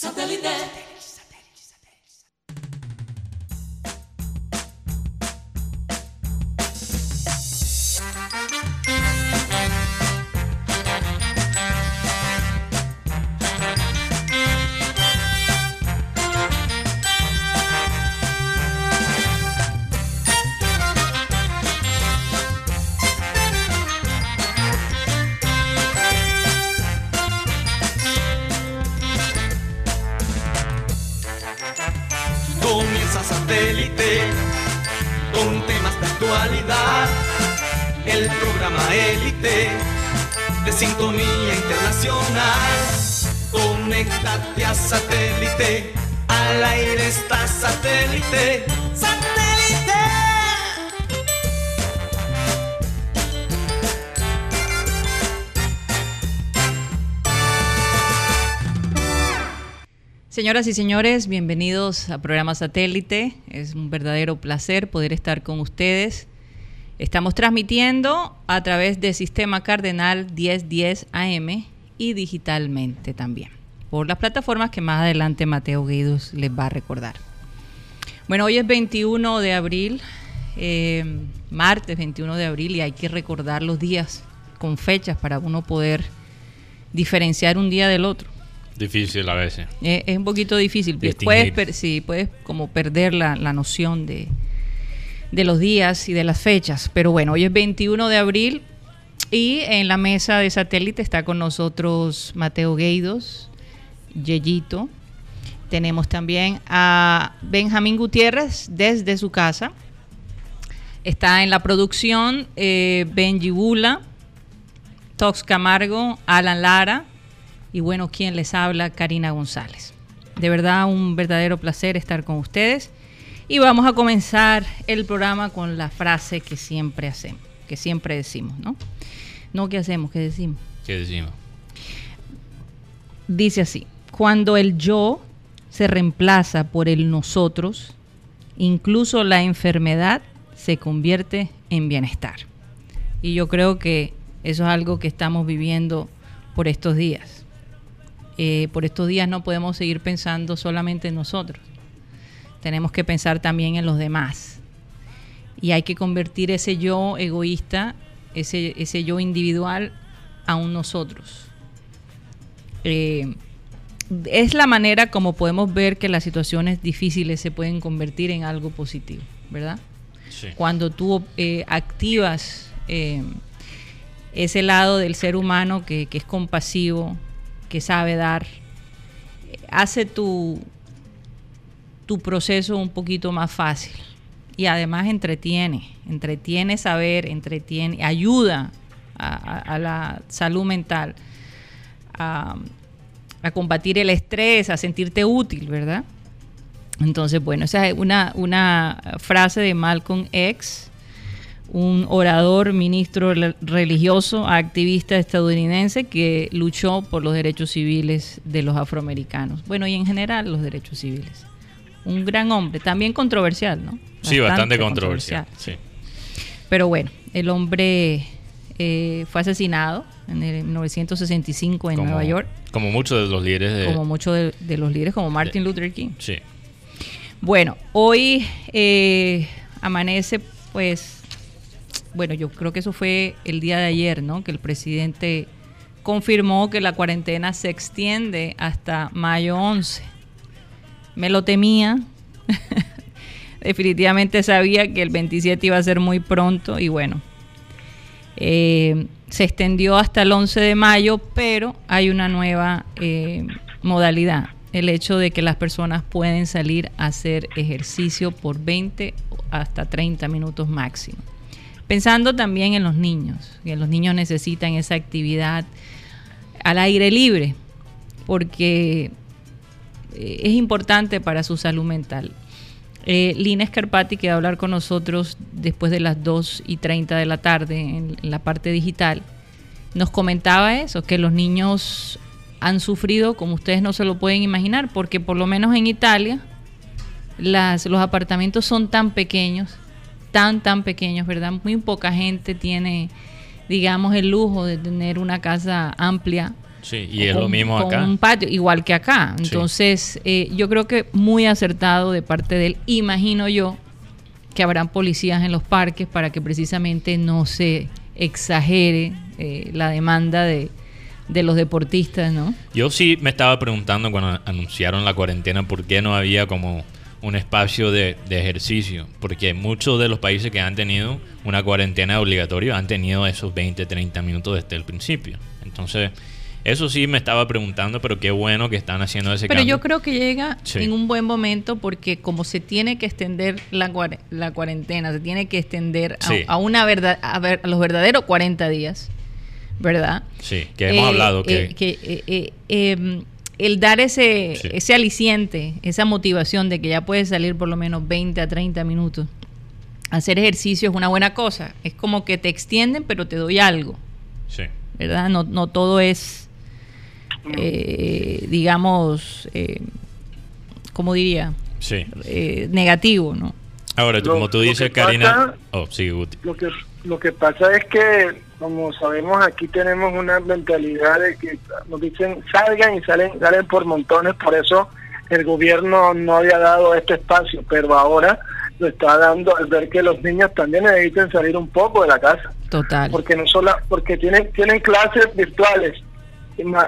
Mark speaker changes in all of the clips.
Speaker 1: Satellite. Señoras y señores, bienvenidos a programa Satélite. Es un verdadero placer poder estar con ustedes. Estamos transmitiendo a través de Sistema Cardenal 1010 AM y digitalmente también, por las plataformas que más adelante Mateo Guidos les va a recordar. Bueno, hoy es 21 de abril, eh, martes 21 de abril, y hay que recordar los días con fechas para uno poder diferenciar un día del otro.
Speaker 2: Difícil a veces.
Speaker 1: Eh, es un poquito difícil. Puedes, sí, puedes como perder la, noción de, de, los días y de las fechas. Pero bueno, hoy es 21 de abril y en la mesa de satélite está con nosotros Mateo Gueidos, Yeyito. Tenemos también a Benjamín Gutiérrez desde su casa. Está en la producción eh, Benji Bula, Tox Camargo, Alan Lara y bueno, quien les habla, Karina González. De verdad, un verdadero placer estar con ustedes. Y vamos a comenzar el programa con la frase que siempre hacemos, que siempre decimos, ¿no? No, ¿qué hacemos? ¿Qué decimos?
Speaker 2: ¿Qué decimos?
Speaker 1: Dice así, cuando el yo se reemplaza por el nosotros, incluso la enfermedad se convierte en bienestar. Y yo creo que eso es algo que estamos viviendo por estos días. Eh, por estos días no podemos seguir pensando solamente en nosotros. Tenemos que pensar también en los demás. Y hay que convertir ese yo egoísta, ese, ese yo individual, a un nosotros. Eh, es la manera como podemos ver que las situaciones difíciles se pueden convertir en algo positivo, ¿verdad? Cuando tú eh, activas ese lado del ser humano que, que es compasivo, que sabe dar, hace tu, tu proceso un poquito más fácil. Y además entretiene, entretiene saber, entretiene, ayuda a, la salud mental, a, combatir el estrés, a sentirte útil, ¿verdad? Entonces, bueno, esa es una, una frase de Malcolm X, un orador, ministro religioso, activista estadounidense que luchó por los derechos civiles de los afroamericanos. Bueno, y en general los derechos civiles. Un gran hombre, también controversial, ¿no?
Speaker 2: sí, bastante controversial. Sí.
Speaker 1: Pero bueno, el hombre eh, fue asesinado en el 1965 en Nueva York.
Speaker 2: Como muchos de los líderes de...
Speaker 1: Como muchos de, los líderes, como Martin Luther King.
Speaker 2: Sí.
Speaker 1: Bueno, hoy eh, amanece pues bueno, yo creo que eso fue el día de ayer, ¿no? Que el presidente confirmó que la cuarentena se extiende hasta mayo 11. Me lo temía. Definitivamente sabía que el 27 iba a ser muy pronto y bueno, eh, se extendió hasta el 11 de mayo, pero hay una nueva eh, modalidad, el hecho de que las personas pueden salir a hacer ejercicio por 20 hasta 30 minutos máximo. Pensando también en los niños, que los niños necesitan esa actividad al aire libre, porque eh, es importante para su salud mental. Eh, Lina Scarpati, que va a hablar con nosotros después de las 2 y 30 de la tarde en, la parte digital, nos comentaba eso, que los niños han sufrido como ustedes no se lo pueden imaginar, porque por lo menos en Italia los apartamentos son tan pequeños tan, tan pequeños, ¿verdad? Muy poca gente tiene, digamos, el lujo de tener una casa amplia
Speaker 2: Sí, y es lo mismo acá.
Speaker 1: un patio, igual que acá. Entonces, eh, yo creo que muy acertado de parte de él. Imagino yo que habrán policías en los parques para que precisamente no se exagere eh, la demanda de, de los deportistas, ¿no?
Speaker 2: Yo sí me estaba preguntando cuando anunciaron la cuarentena por qué no había como un espacio de, ejercicio, porque muchos de los países que han tenido una cuarentena obligatoria han tenido esos 20, 30 minutos desde el principio. Entonces, eso sí me estaba preguntando, pero qué bueno que están haciendo ese
Speaker 1: pero cambio. Pero yo creo que llega en un buen momento porque como se tiene que extender la, la cuarentena, se tiene que extender a, una verdad, a, ver, a los verdaderos 40 días, ¿verdad?
Speaker 2: Sí, que hemos eh, hablado
Speaker 1: que... Eh, eh, em, el dar ese, ese aliciente, esa motivación de que ya puedes salir por lo menos 20 a 30 minutos, hacer ejercicio es una buena cosa. Es como que te extienden, pero te doy algo. Sí. ¿Verdad? No, no todo es, digamos, eh, ¿cómo diría?
Speaker 2: Sí.
Speaker 1: negativo, ¿no?
Speaker 2: Ahora, como tú dices, Karina... oh,
Speaker 3: sí, Lo que, lo que pasa es que como sabemos aquí tenemos una mentalidad de que nos dicen salgan y salen salen por montones por eso el gobierno no había dado este espacio pero ahora lo está dando al ver que los niños también necesitan salir un poco de la casa
Speaker 1: total
Speaker 3: porque no solo porque tienen tienen clases virtuales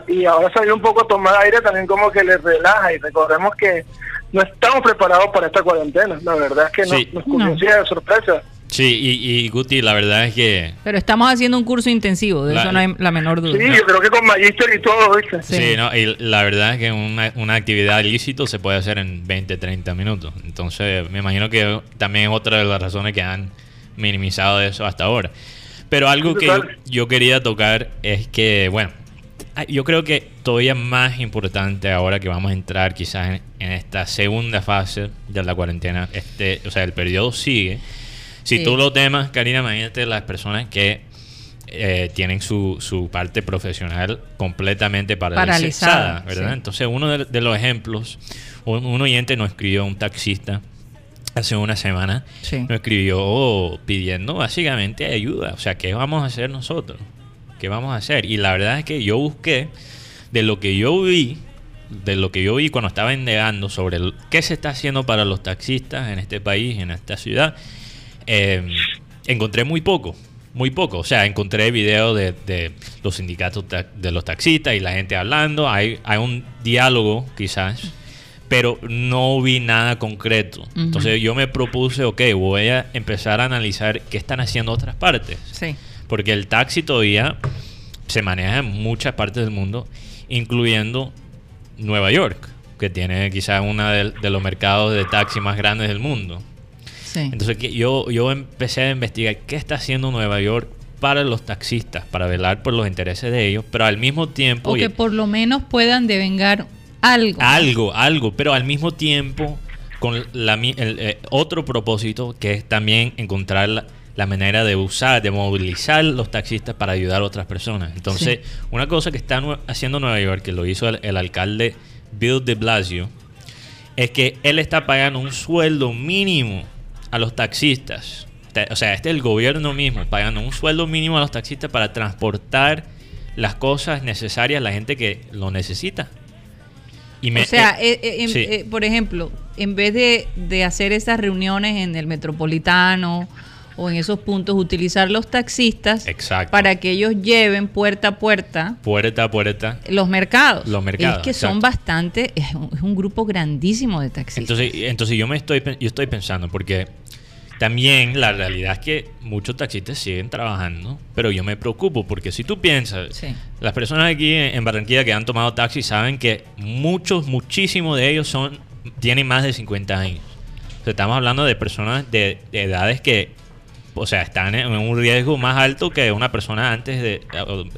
Speaker 3: y, ahora salir un poco a tomar aire también como que les relaja y recordemos que no estamos preparados para esta cuarentena la verdad es que nos, nos de sorpresa
Speaker 2: Sí, y, Guti, la verdad es que...
Speaker 1: Pero estamos haciendo un curso intensivo, de eso no hay la menor duda.
Speaker 3: Sí, yo creo que con Magister y todo, ¿viste?
Speaker 2: Sí, no, y la verdad es que una, una actividad ilícito se puede hacer en 20, 30 minutos. Entonces, me imagino que también es otra de las razones que han minimizado eso hasta ahora. Pero algo que yo, quería tocar es que, bueno, yo creo que todavía más importante ahora que vamos a entrar quizás en, en esta segunda fase de la cuarentena, este, o sea, el periodo sigue si tú lo temas, Karina, imagínate las personas que eh, tienen su, su parte profesional completamente paralizada, ¿verdad? Entonces, uno de, los ejemplos, un, oyente nos escribió, un taxista, hace una semana, nos escribió pidiendo básicamente ayuda. O sea, ¿qué vamos a hacer nosotros? ¿Qué vamos a hacer? Y la verdad es que yo busqué de lo que yo vi, de lo que yo vi cuando estaba indagando sobre qué se está haciendo para los taxistas en este país, en esta ciudad, Em, encontré muy poco, muy poco. O sea, encontré videos de, los sindicatos de los taxistas y la gente hablando. Hay, hay un diálogo quizás, pero no vi nada concreto. Entonces yo me propuse, ok, voy a empezar a analizar qué están haciendo otras partes.
Speaker 1: Sí.
Speaker 2: Porque el taxi todavía se maneja en muchas partes del mundo, incluyendo Nueva York, que tiene quizás uno de los mercados de taxi más grandes del mundo. Entonces yo, yo empecé a investigar qué está haciendo Nueva York para los taxistas, para velar por los intereses de ellos, pero al mismo tiempo...
Speaker 1: O que por lo menos puedan devengar algo.
Speaker 2: Algo, algo, pero al mismo tiempo con la, el, eh, otro propósito que es también encontrar la, manera de usar, de movilizar los taxistas para ayudar a otras personas. Entonces, una cosa que está haciendo Nueva York, que lo hizo el, el alcalde Bill de Blasio, es que él está pagando un sueldo mínimo a los taxistas. O sea, este es el gobierno mismo pagando un sueldo mínimo a los taxistas para transportar las cosas necesarias a la gente que lo necesita.
Speaker 1: Y o sea, eh, eh, eh, por ejemplo, en vez de, de hacer esas reuniones en el metropolitano o en esos puntos utilizar los taxistas para que ellos lleven puerta a puerta
Speaker 2: puerta a puerta.
Speaker 1: los mercados.
Speaker 2: Los mercados
Speaker 1: es que son bastante es un, grupo grandísimo de taxistas.
Speaker 2: Entonces entonces yo me estoy yo estoy pensando porque también la realidad es que muchos taxistas siguen trabajando, pero yo me preocupo porque si tú piensas, las personas aquí en Barranquilla que han tomado taxi saben que muchos, muchísimos de ellos son tienen más de 50 años. estamos hablando de personas de, edades que, o sea, están en un riesgo más alto que una persona antes de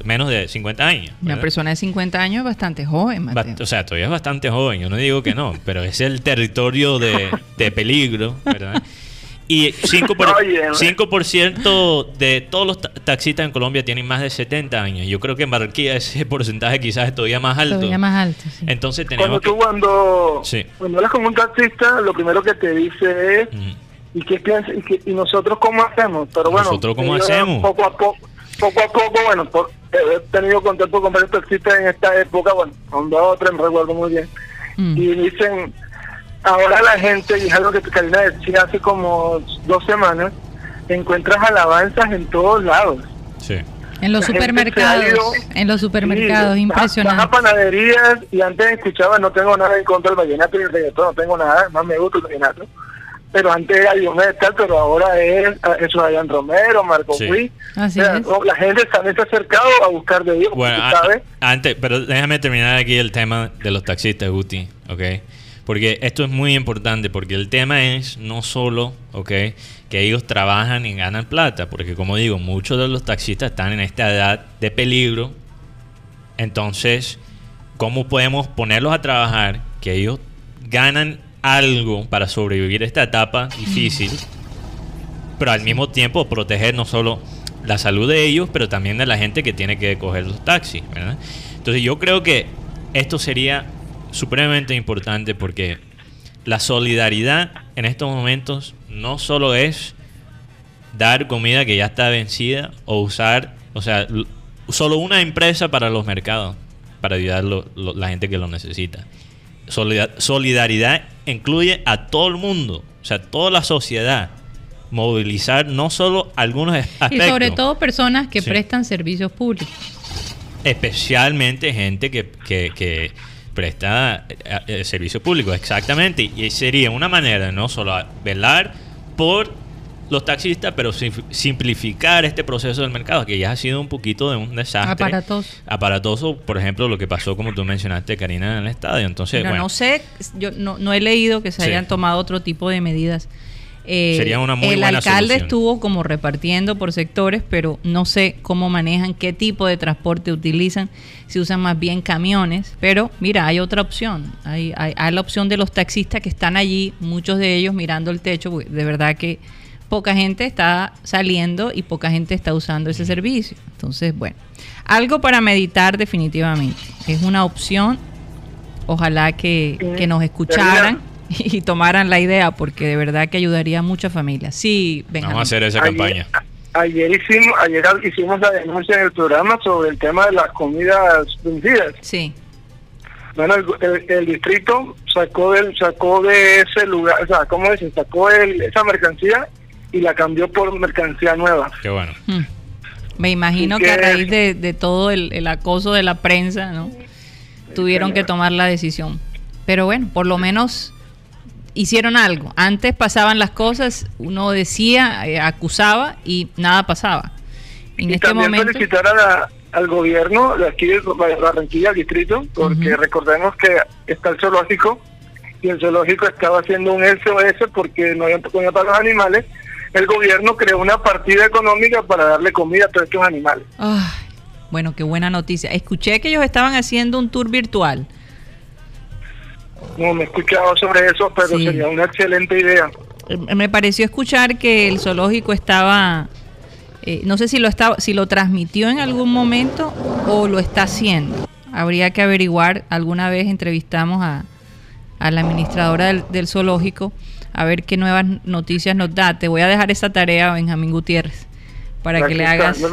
Speaker 2: menos de 50 años.
Speaker 1: Una persona de 50 años es bastante joven, Mateo.
Speaker 2: o sea, todavía es bastante joven, yo no digo que no, pero es el territorio de, de peligro, ¿verdad? Y 5%, por, de todos los taxistas en Colombia tienen más de 70 años. Yo creo que en Barranquilla ese porcentaje quizás es todavía más alto.
Speaker 1: Todavía más alto,
Speaker 2: Entonces tenemos
Speaker 3: cuando tú cuando, cuando hablas con un taxista, lo primero que te dice es ¿y qué piensas? ¿Y, nosotros cómo hacemos? Pero bueno,
Speaker 2: nosotros cómo hacemos?
Speaker 3: Poco a poco, poco a poco, bueno, he tenido contacto con varios taxistas en esta época, bueno, con dos o tres, me recuerdo muy bien,
Speaker 1: Mm.
Speaker 3: y dicen, ahora la gente, y es algo que Karina decía hace como dos semanas, encuentras alabanzas en todos lados.
Speaker 2: Sí.
Speaker 1: En los
Speaker 3: La
Speaker 1: supermercados,
Speaker 3: ido-
Speaker 1: en los supermercados,
Speaker 3: Sí, vas- Vas a
Speaker 1: impresionante.
Speaker 3: panaderías y antes escuchaba, no tengo nada en contra del vallenato y el reggaetón, no tengo nada, más me gusta el vallenato. Pero antes era Diomedes tal, pero ahora es eso Adrián Romero, Marco
Speaker 2: Sí.
Speaker 1: Así
Speaker 3: O sea,
Speaker 1: es.
Speaker 3: La gente también se ha acercado a buscar de Dios,
Speaker 2: Bueno, a-
Speaker 3: sabe.
Speaker 2: antes, pero déjame terminar aquí el tema de los taxistas, Guti, ¿ok? Porque esto es muy importante, porque el tema es no solo, ¿ok? Que ellos trabajan y ganan plata, porque como digo, muchos de los taxistas están en esta edad de peligro. Entonces, ¿cómo podemos ponerlos a trabajar que ellos ganan algo para sobrevivir esta etapa difícil? pero al mismo tiempo proteger no solo la salud de ellos, pero también de la gente que tiene que coger los taxis. Entonces yo creo que esto sería supremamente importante porque la solidaridad en estos momentos no solo es dar comida que ya está vencida o usar, o sea, solo una empresa para los mercados, para ayudar lo- la gente que lo necesita. Solida- solidaridad incluye a todo el mundo, o sea, toda la sociedad. Movilizar no solo algunos es-
Speaker 1: Y
Speaker 2: aspectos,
Speaker 1: sobre todo personas que
Speaker 2: Sí.
Speaker 1: prestan servicios públicos.
Speaker 2: especialmente gente que, que- que presta eh, eh, servicio público, exactamente. Y sería una manera de no solo velar por los taxistas, pero sim- simplificar este proceso del mercado, que ya ha sido un poquito de un desastre.
Speaker 1: Aparatoso.
Speaker 2: Aparatoso, por ejemplo, lo que pasó, como tú mencionaste, Karina, en el estadio. Entonces,
Speaker 1: Pero
Speaker 2: bueno,
Speaker 1: no sé, yo no, no he leído que se
Speaker 2: Sí.
Speaker 1: hayan tomado otro tipo de medidas. Eh,
Speaker 2: Sería una muy
Speaker 1: el
Speaker 2: buena
Speaker 1: alcalde
Speaker 2: solución.
Speaker 1: estuvo como repartiendo por sectores, pero no sé cómo manejan, qué tipo de transporte utilizan, si usan más bien camiones. Pero mira, hay otra opción. Hay, hay, hay la opción de los taxistas que están allí, muchos de ellos mirando el techo, de verdad que poca gente está saliendo y poca gente está usando ese servicio. Entonces, bueno, algo para meditar definitivamente. Es una opción. Ojalá que, que nos escucharan y tomaran la idea, porque de verdad que ayudaría a muchas familias. Sí, Benjamín.
Speaker 2: vamos a hacer esa
Speaker 3: Ayer-
Speaker 2: campaña.
Speaker 3: Ayer hicimos, ayer hicimos la denuncia en el programa sobre el tema de las comidas vencidas.
Speaker 1: Sí,
Speaker 3: Bueno, el, el- el distrito sacó del, sacó de ese lugar, o sea, ¿cómo dicen? Sacó el- esa mercancía y la cambió por mercancía nueva.
Speaker 2: Qué bueno.
Speaker 1: Hmm. me imagino
Speaker 3: Así
Speaker 1: que a
Speaker 3: que-
Speaker 1: raíz de, de todo el, el acoso de la prensa, ¿no? Tuvieron que tomar la decisión. Pero bueno, por lo menos hicieron algo. Antes pasaban las cosas, uno decía, eh, acusaba y nada pasaba. En
Speaker 3: y
Speaker 1: este
Speaker 3: también
Speaker 1: momento...
Speaker 3: felicitar a la- al gobierno de aquí de Barranquilla, al distrito, porque
Speaker 1: Ujú.
Speaker 3: recordemos que está el zoológico y el zoológico estaba haciendo un SOS porque no había comida para los animales. El gobierno creó una partida económica para darle comida a todos estos animales.
Speaker 1: Ay, bueno, qué buena noticia. Escuché que ellos estaban haciendo un tour virtual.
Speaker 3: No me he escuchado sobre eso, pero
Speaker 1: Sí.
Speaker 3: sería una excelente idea.
Speaker 1: Eh, Me pareció escuchar que el zoológico estaba, eh, no sé si lo estaba, si lo transmitió en algún momento o lo está haciendo. Habría que averiguar. Alguna vez entrevistamos a, a la administradora del, del zoológico a ver qué nuevas noticias nos da. Te voy a dejar esa tarea, Benjamín Gutiérrez, para que le
Speaker 3: está,
Speaker 1: hagas,
Speaker 3: no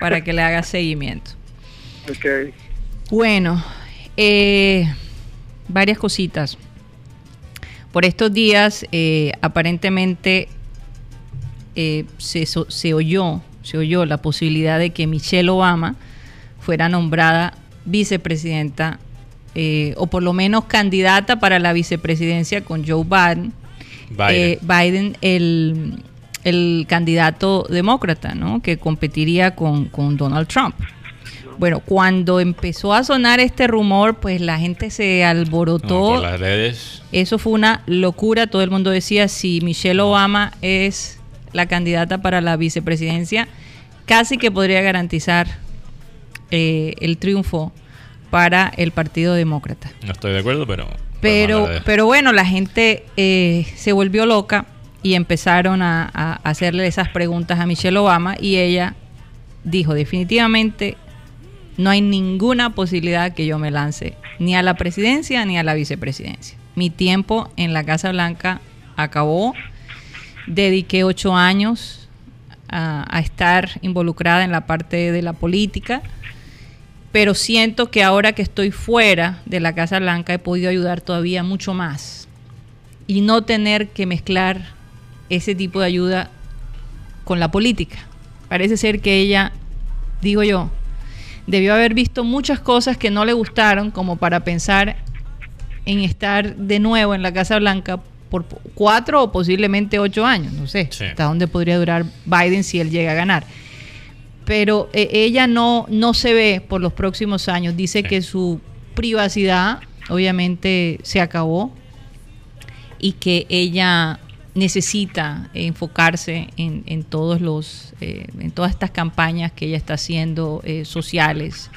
Speaker 1: para que le hagas seguimiento. Bueno, eh, varias cositas. Por estos días, eh, aparentemente eh, se oyó, se oyó la posibilidad de que Michelle Obama fuera nombrada vicepresidenta eh, o por lo menos candidata para la vicepresidencia con Joe Biden.
Speaker 2: Biden.
Speaker 1: Eh, Biden, el, el candidato demócrata, ¿no? Que competiría con, con Donald Trump. Bueno, cuando empezó a sonar este rumor, pues la gente se
Speaker 2: No,
Speaker 1: alborotó.
Speaker 2: por las redes.
Speaker 1: Eso fue una locura. Todo el mundo decía, si Michelle Obama es la candidata para la vicepresidencia, casi que podría garantizar eh, el triunfo para el Partido Demócrata.
Speaker 2: No estoy de acuerdo, pero.
Speaker 1: Pero,
Speaker 2: las redes.
Speaker 1: pero bueno, la gente eh, se volvió loca y empezaron a, a hacerle esas preguntas a Michelle Obama y ella dijo definitivamente no hay ninguna posibilidad que yo me lance ni a la presidencia ni a la vicepresidencia. Mi tiempo en la Casa Blanca acabó. Dediqué ocho años a, a estar involucrada en la parte de la política pero siento que ahora que estoy fuera de la Casa Blanca he podido ayudar todavía mucho más y no tener que mezclar ese tipo de ayuda con la política. Parece ser que ella, digo yo, debió haber visto muchas cosas que no le gustaron como para pensar en estar de nuevo en la Casa Blanca por cuatro o posiblemente ocho años, no sé,
Speaker 2: Sí.
Speaker 1: hasta dónde podría durar Biden si él llega a ganar. Pero eh, ella no, no se ve por los próximos años. Dice
Speaker 2: Sí.
Speaker 1: que su privacidad obviamente se acabó y que ella necesita enfocarse en, en todos los eh, en todas estas campañas que ella está haciendo eh, sociales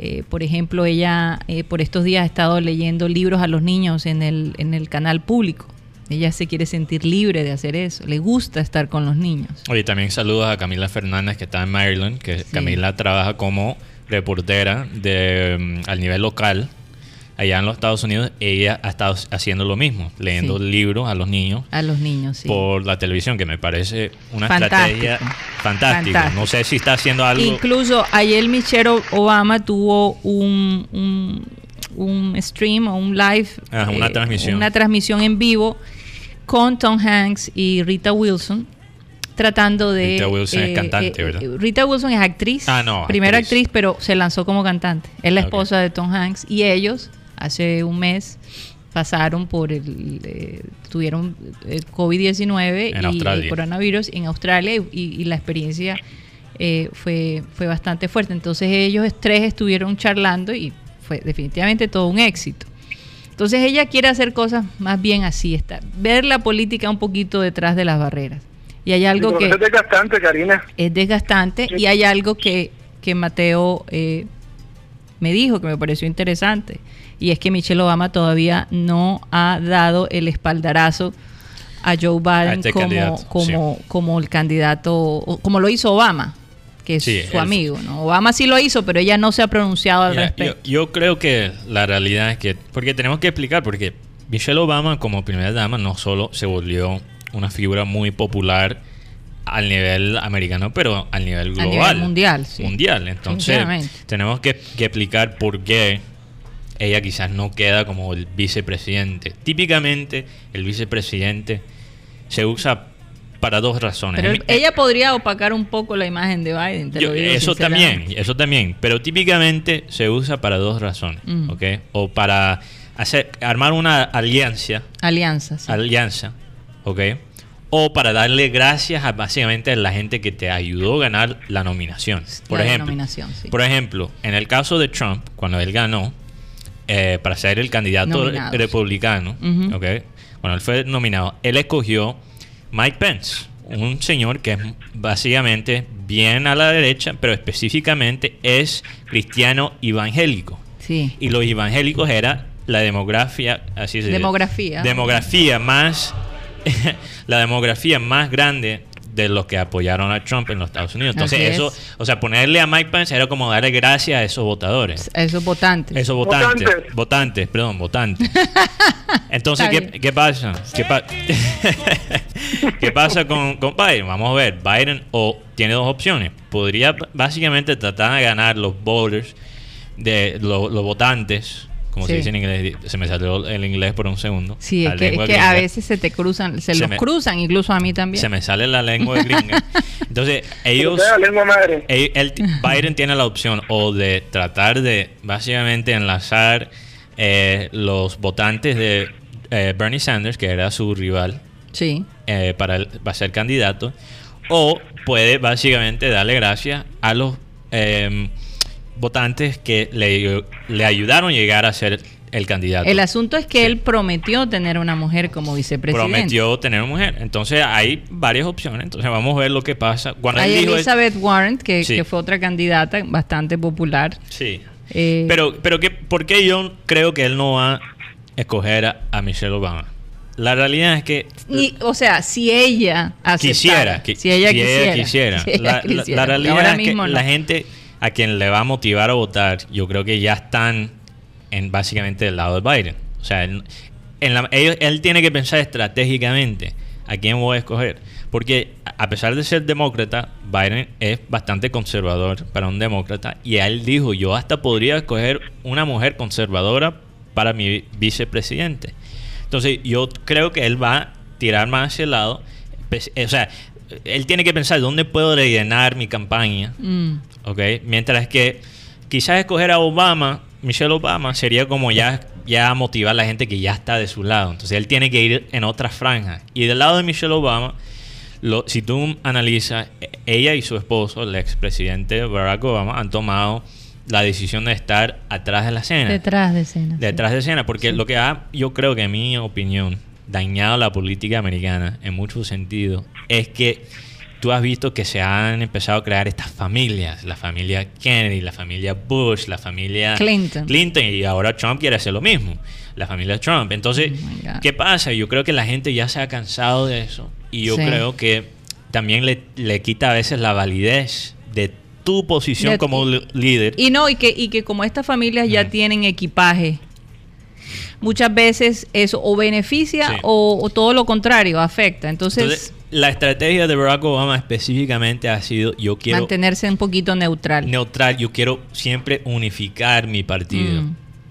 Speaker 1: Eh, por ejemplo ella eh, por estos días ha estado leyendo libros a los niños en el en el canal público ella se quiere sentir libre de hacer eso le gusta estar con los niños
Speaker 2: Oye, también saludos a Camila Fernández que está en Maryland, que
Speaker 1: Sí.
Speaker 2: Camila trabaja como reportera de, mm, al nivel local allá en los Estados Unidos. Ella ha estado haciendo lo mismo, leyendo
Speaker 1: Sí.
Speaker 2: libros a los niños
Speaker 1: a los niños sí.
Speaker 2: por la televisión, que me parece una
Speaker 1: Fantástico.
Speaker 2: estrategia fantástica.
Speaker 1: Fantástico.
Speaker 2: No sé si está haciendo algo...
Speaker 1: Incluso ayer Michelle Obama tuvo un, un, un stream o un live, eh,
Speaker 2: Ajá, una transmisión.
Speaker 1: una transmisión en vivo con Tom Hanks y Rita Wilson tratando de...
Speaker 2: Rita Wilson es cantante, ¿verdad?
Speaker 1: Rita Wilson es actriz.
Speaker 2: Ah, no,
Speaker 1: Primera
Speaker 2: actriz.
Speaker 1: actriz, pero se lanzó como cantante. Es la esposa de Tom Hanks y ellos hace un mes pasaron por el... eh, tuvieron eh, COVID-19
Speaker 2: En
Speaker 1: y el coronavirus en Australia y, y la experiencia eh, fue, fue bastante fuerte. Entonces ellos tres estuvieron charlando y fue definitivamente todo un éxito. Entonces ella quiere hacer cosas más bien así, está, ver la política un poquito detrás de las barreras. Y hay algo que
Speaker 3: es desgastante, Karina.
Speaker 1: es desgastante y hay algo que, que Mateo eh, me dijo que me pareció interesante y es que Michelle Obama todavía no ha dado el espaldarazo a Joe Biden
Speaker 2: este
Speaker 1: como,
Speaker 2: candidato,
Speaker 1: como, como el candidato, o como lo hizo Obama, que es
Speaker 2: Sí,
Speaker 1: su
Speaker 2: él-
Speaker 1: amigo. ¿no? Obama sí lo hizo, pero ella no se ha pronunciado al
Speaker 2: Mira,
Speaker 1: respecto.
Speaker 2: yo creo que la realidad es que, porque tenemos que explicar, porque Michelle Obama como primera dama no solo se volvió una figura muy popular al nivel americano, pero al nivel global.
Speaker 1: nivel mundial, sí.
Speaker 2: Mundial. Entonces, tenemos que, que explicar por qué ella quizás no queda como el vicepresidente. Típicamente, el vicepresidente se usa para dos razones.
Speaker 1: Pero ella podría opacar un poco la imagen de Biden. te
Speaker 2: yo-
Speaker 1: lo digo
Speaker 2: eso también, eso también. Pero típicamente se usa para dos razones,
Speaker 1: Mm.
Speaker 2: ¿ok? O para hacer, armar una alianza,
Speaker 1: Alianza, sí.
Speaker 2: alianza, ¿ok? O para darle gracias a básicamente a la gente que te ayudó a ganar la nominación. Por
Speaker 1: La
Speaker 2: ejemplo,
Speaker 1: nominación, sí.
Speaker 2: por ejemplo, en el caso de Trump, cuando él ganó eh, para ser el candidato
Speaker 1: Nominados.
Speaker 2: republicano,
Speaker 1: Ujú.
Speaker 2: ¿ok? Cuando él fue nominado, él escogió Mike Pence, un señor que es básicamente bien a la derecha, pero específicamente es cristiano evangélico.
Speaker 1: Sí.
Speaker 2: Y los evangélicos era la demografía, así se dice.
Speaker 1: Demografía.
Speaker 2: Demografía más, la demografía más grande de los que apoyaron a Trump en los Estados Unidos. Entonces
Speaker 1: Así
Speaker 2: eso,
Speaker 1: es.
Speaker 2: o sea, ponerle a Mike Pence era como darle gracias a esos votadores.
Speaker 1: Esos votantes.
Speaker 2: Esos votantes.
Speaker 3: Votantes.
Speaker 2: Votantes, perdón, votantes. Entonces, ¿qué, qué pasa? ¿Qué, pa- ¿Qué pasa con, con Biden? Vamos a ver. Biden o tiene dos opciones. Podría básicamente tratar de ganar los voters, de lo- los votantes, como se dice en inglés. Se me salió el inglés por un segundo.
Speaker 1: Sí, es que, es
Speaker 2: lengua
Speaker 1: que a veces se te cruzan, se,
Speaker 2: Se
Speaker 1: los
Speaker 2: me-
Speaker 1: cruzan, incluso a mí también.
Speaker 2: Se me sale la lengua gringa. Entonces, ellos...
Speaker 3: La lengua madre.
Speaker 2: Biden tiene la opción o de tratar de básicamente enlazar eh, los votantes de eh, Bernie Sanders, que era su rival
Speaker 1: Sí.
Speaker 2: eh, para, el- para ser candidato, o puede básicamente darle gracias a los eh, votantes que le, le ayudaron a llegar a ser el candidato.
Speaker 1: El asunto es que
Speaker 2: Sí.
Speaker 1: él prometió tener una mujer como vicepresidente.
Speaker 2: Prometió tener una mujer. Entonces hay varias opciones. Entonces vamos a ver lo que pasa. Cuando
Speaker 1: Hay Elizabeth Warren, que,
Speaker 2: Sí.
Speaker 1: que fue otra candidata bastante popular.
Speaker 2: Sí.
Speaker 1: Eh,
Speaker 2: Pero, pero ¿qué, ¿por qué yo creo que él no va a escoger a, a Michelle Obama? La realidad es que
Speaker 1: y, o sea, si ella aceptara,
Speaker 2: quisiera, que-
Speaker 1: si ella quisiera,
Speaker 2: quisiera.
Speaker 1: si ella
Speaker 2: La, la-
Speaker 1: quisiera,
Speaker 2: la
Speaker 1: porque
Speaker 2: realidad
Speaker 1: ahora
Speaker 2: es que
Speaker 1: mismo no.
Speaker 2: la gente a quien le va a motivar a votar, yo creo que ya están en básicamente del lado de Biden. O sea, él, él tiene que pensar estratégicamente ¿a quién voy a escoger? Porque a pesar de ser demócrata, Biden es bastante conservador para un demócrata y él dijo, yo hasta podría escoger una mujer conservadora para mi vicepresidente. Entonces yo creo que él va a tirar más hacia el lado. Pues, O sea, él tiene que pensar dónde puedo rellenar mi campaña.
Speaker 1: Mm.
Speaker 2: ¿ok? Mientras que quizás escoger a Obama, Michelle Obama, sería como ya, ya motivar a la gente que ya está de su lado. Entonces él tiene que ir en otras franjas. Y del lado de Michelle Obama, lo, si tú analizas, e- ella y su esposo, el expresidente Barack Obama, han tomado la decisión de estar atrás de la escena.
Speaker 1: Detrás de escena. sí.
Speaker 2: Detrás de escena, porque
Speaker 1: Sí.
Speaker 2: lo que ha, yo creo que en mi opinión, dañado la política americana en muchos sentidos, es que tú has visto que se han empezado a crear estas familias, la familia Kennedy, la familia Bush, la familia
Speaker 1: Clinton.
Speaker 2: Clinton y ahora Trump quiere hacer lo mismo, la familia Trump. Entonces,
Speaker 1: Oh.
Speaker 2: ¿qué pasa? Yo creo que la gente ya se ha cansado de eso y yo
Speaker 1: Sí.
Speaker 2: creo que también le, le quita a veces la validez de tu posición como líder.
Speaker 1: Y no, y que, y que como estas familias ya
Speaker 2: Mm.
Speaker 1: tienen equipaje, muchas veces eso o beneficia
Speaker 2: Sí.
Speaker 1: o, o todo lo contrario, afecta. Entonces,
Speaker 2: Entonces, la estrategia de Barack Obama específicamente ha sido yo quiero
Speaker 1: mantenerse un poquito neutral.
Speaker 2: neutral, yo quiero siempre unificar mi partido,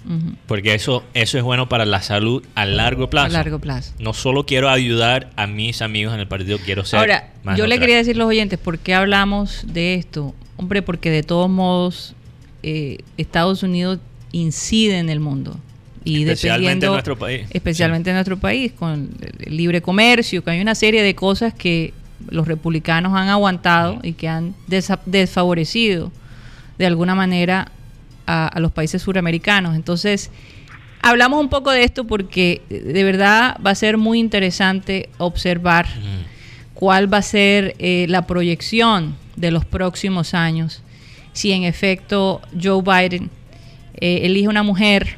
Speaker 1: Mm,
Speaker 2: porque eso eso es bueno para la salud a largo plazo.
Speaker 1: A largo plazo.
Speaker 2: No solo quiero ayudar a mis amigos en el partido, quiero ser
Speaker 1: Ahora,
Speaker 2: más
Speaker 1: yo le quería decir a los oyentes, ¿por qué hablamos de esto? Hombre, porque de todos modos eh, Estados Unidos incide en el mundo. Y
Speaker 2: Especialmente en nuestro país.
Speaker 1: Especialmente en nuestro país, con el libre comercio, que hay una serie de cosas que los republicanos han aguantado y que han desfavorecido de alguna manera a, a los países suramericanos. Entonces, hablamos un poco de esto porque de verdad va a ser muy interesante observar cuál va a ser eh, la proyección de los próximos años si en efecto Joe Biden eh, elige una mujer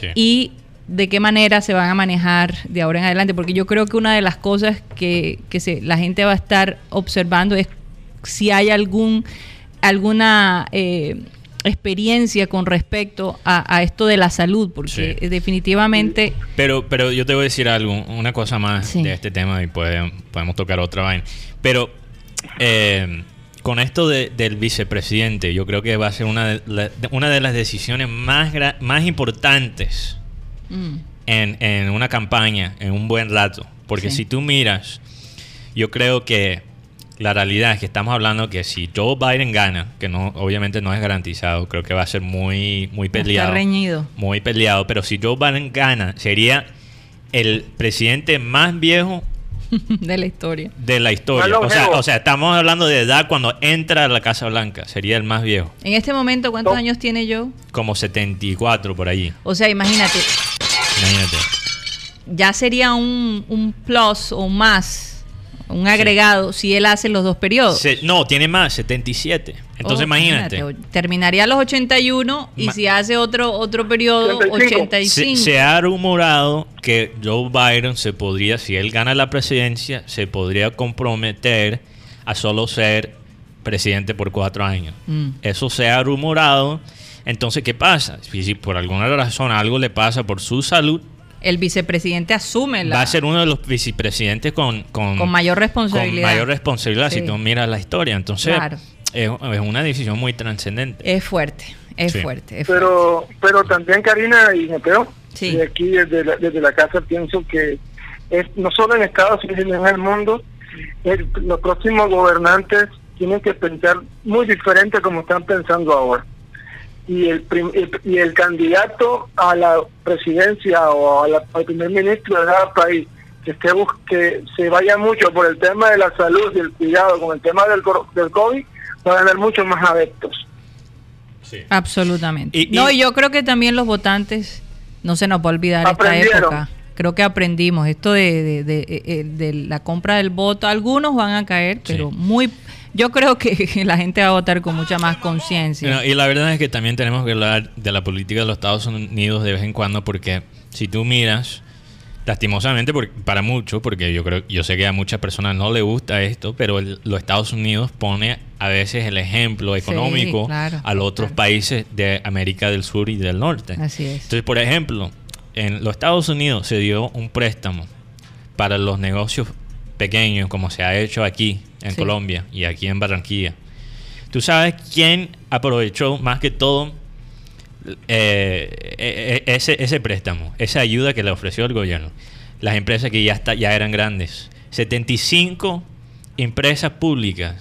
Speaker 2: Sí.
Speaker 1: y de qué manera se van a manejar de ahora en adelante, porque yo creo que una de las cosas que, que se, la gente va a estar observando es si hay algún alguna eh, experiencia con respecto a, a esto de la salud, porque
Speaker 2: Sí.
Speaker 1: definitivamente
Speaker 2: Pero, pero yo te voy a decir algo, una cosa más
Speaker 1: Sí.
Speaker 2: de este tema y puede- podemos tocar otra vaina. Pero eh, con esto de- del vicepresidente, yo creo que va a ser una de, la- una de las decisiones más, gra- más importantes
Speaker 1: mm,
Speaker 2: en, en una campaña en un buen rato. Porque
Speaker 1: Sí.
Speaker 2: si tú miras, yo creo que la realidad es que estamos hablando que si Joe Biden gana, que no obviamente no es garantizado, creo que va a ser muy, muy
Speaker 1: está
Speaker 2: peleado
Speaker 1: reñido.
Speaker 2: muy peleado, pero si Joe Biden gana, sería el presidente más viejo
Speaker 1: de la historia.
Speaker 2: de la historia. O sea,
Speaker 3: longevo.
Speaker 2: o sea, estamos hablando de edad cuando entra a la Casa Blanca, sería el más viejo,
Speaker 1: En este momento, ¿cuántos
Speaker 3: No.
Speaker 1: años tiene Joe?
Speaker 2: como 74 por allí.
Speaker 1: O sea, imagínate,
Speaker 2: Imagínate.
Speaker 1: ya sería un, un plus o más, un agregado, si él hace los dos periodos.
Speaker 2: Se- no, tiene más, 77. Entonces
Speaker 1: Oh,
Speaker 2: imagínate.
Speaker 1: Terminaría a los 81 y
Speaker 2: Ma-
Speaker 1: si hace otro otro periodo,
Speaker 3: 85.
Speaker 1: 85.
Speaker 2: Se, se ha rumorado que Joe Biden se podría, si él gana la presidencia, se podría comprometer a solo ser presidente por cuatro años.
Speaker 1: Mm.
Speaker 2: Eso se ha rumorado. Entonces, ¿qué pasa? Si, si por alguna razón algo le pasa por su salud,
Speaker 1: El vicepresidente asume la,
Speaker 2: va a ser uno de los vicepresidentes con, con,
Speaker 1: con mayor responsabilidad.
Speaker 2: con mayor responsabilidad
Speaker 1: Sí.
Speaker 2: si tú miras la historia. Entonces,
Speaker 1: Claro.
Speaker 2: es, es una decisión muy trascendente.
Speaker 1: Es fuerte, es
Speaker 2: Sí.
Speaker 1: fuerte. es fuerte.
Speaker 3: Pero, pero también Karina y Mateo,
Speaker 1: Sí.
Speaker 3: y aquí desde la, desde la casa pienso que es no solo en Estados Unidos, sino en el mundo, el- los próximos gobernantes tienen que pensar muy diferente como están pensando ahora. Y el, y el candidato a la presidencia o a la- al primer ministro de cada país que esté bus- que se vaya mucho por el tema de la salud y el cuidado con el tema del, del COVID, va a ganar muchos más adeptos.
Speaker 1: Absolutamente.
Speaker 2: Y- y-
Speaker 1: no, y yo creo que también los votantes, no se nos va a olvidar esta época. Creo que aprendimos esto de, de- de- eh, eh, de la compra del voto. Algunos van a caer, pero
Speaker 2: Sí.
Speaker 1: muy... Yo creo que la gente va a votar con mucha más conciencia.
Speaker 2: No, y la verdad es que también tenemos que hablar de la política de los Estados Unidos de vez en cuando porque si tú miras, lastimosamente por- para muchos, porque yo creo, yo sé que a muchas personas no le gusta esto, pero el- los Estados Unidos pone a veces el ejemplo
Speaker 1: Sí,
Speaker 2: económico
Speaker 1: claro,
Speaker 2: a los otros
Speaker 1: claro.
Speaker 2: países de América del Sur y del Norte.
Speaker 1: Así es.
Speaker 2: Entonces, por ejemplo, en los Estados Unidos se dio un préstamo para los negocios pequeños, como se ha hecho aquí en Colombia y aquí en Barranquilla. ¿Tú sabes quién aprovechó más que todo eh, e, e, ese, ese préstamo, esa ayuda que le ofreció el gobierno? Las empresas que ya, está, ya eran grandes. 75 empresas públicas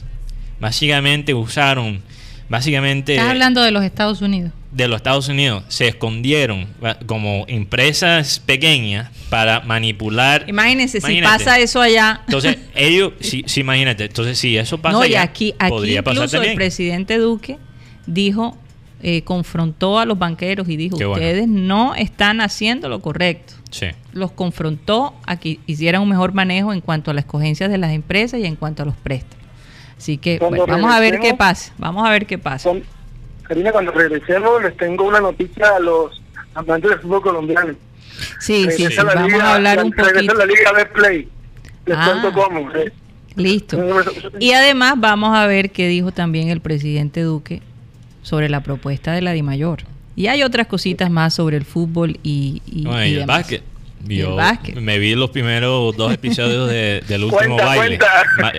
Speaker 2: básicamente usaron, básicamente...
Speaker 1: Estás hablando de los Estados Unidos.
Speaker 2: De los Estados Unidos se escondieron como empresas pequeñas para manipular.
Speaker 1: Imagínense, si pasa eso allá.
Speaker 2: Entonces, ellos, sí, sí, imagínate, entonces si eso pasa
Speaker 1: no,
Speaker 2: y
Speaker 1: aquí, aquí incluso el presidente Duque dijo, eh, confrontó a los banqueros y dijo, ustedes no están haciendo lo correcto.
Speaker 2: Sí.
Speaker 1: Los confrontó a que hicieran un mejor manejo en cuanto a las escogencias de las empresas y en cuanto a los préstamos. Así que vamos a ver qué pasa. Vamos a ver qué pasa.
Speaker 3: Karina, cuando regresemos les tengo una noticia a los amantes del fútbol colombiano.
Speaker 1: Sí, sí, vamos a hablar un poquito.
Speaker 3: la Liga Betplay. Les
Speaker 1: ah,
Speaker 3: cuento cómo.
Speaker 1: Listo. Y además vamos a ver qué dijo también el presidente Duque sobre la propuesta de la DIMAYOR. Y hay otras cositas más sobre el fútbol y, y,
Speaker 2: el básquet. Yo me vi los primeros dos episodios del último baile.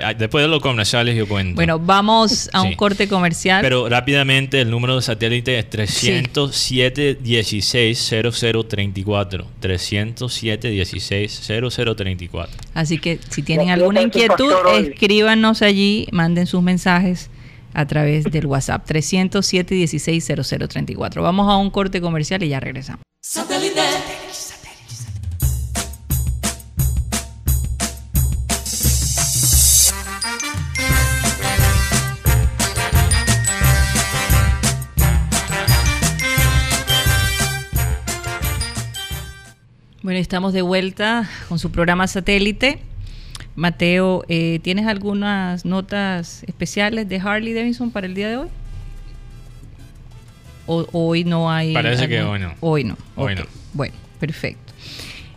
Speaker 2: Ah, después de los comerciales yo cuento.
Speaker 1: Bueno, vamos a un corte comercial.
Speaker 2: Pero rápidamente el número de satélite es 307 16 0034. 307 16 0034.
Speaker 1: Así que si tienen alguna inquietud, escríbanos allí, manden sus mensajes a través del WhatsApp 307 16 0034. Vamos a un corte comercial y ya regresamos. Satélite. Bueno, estamos de vuelta con su programa satélite. Mateo, eh, ¿tienes algunas notas especiales de Harley Davidson para el día de hoy? O, hoy no hay.
Speaker 2: Parece que hoy no.
Speaker 1: Hoy no. Hoy no. Bueno, perfecto.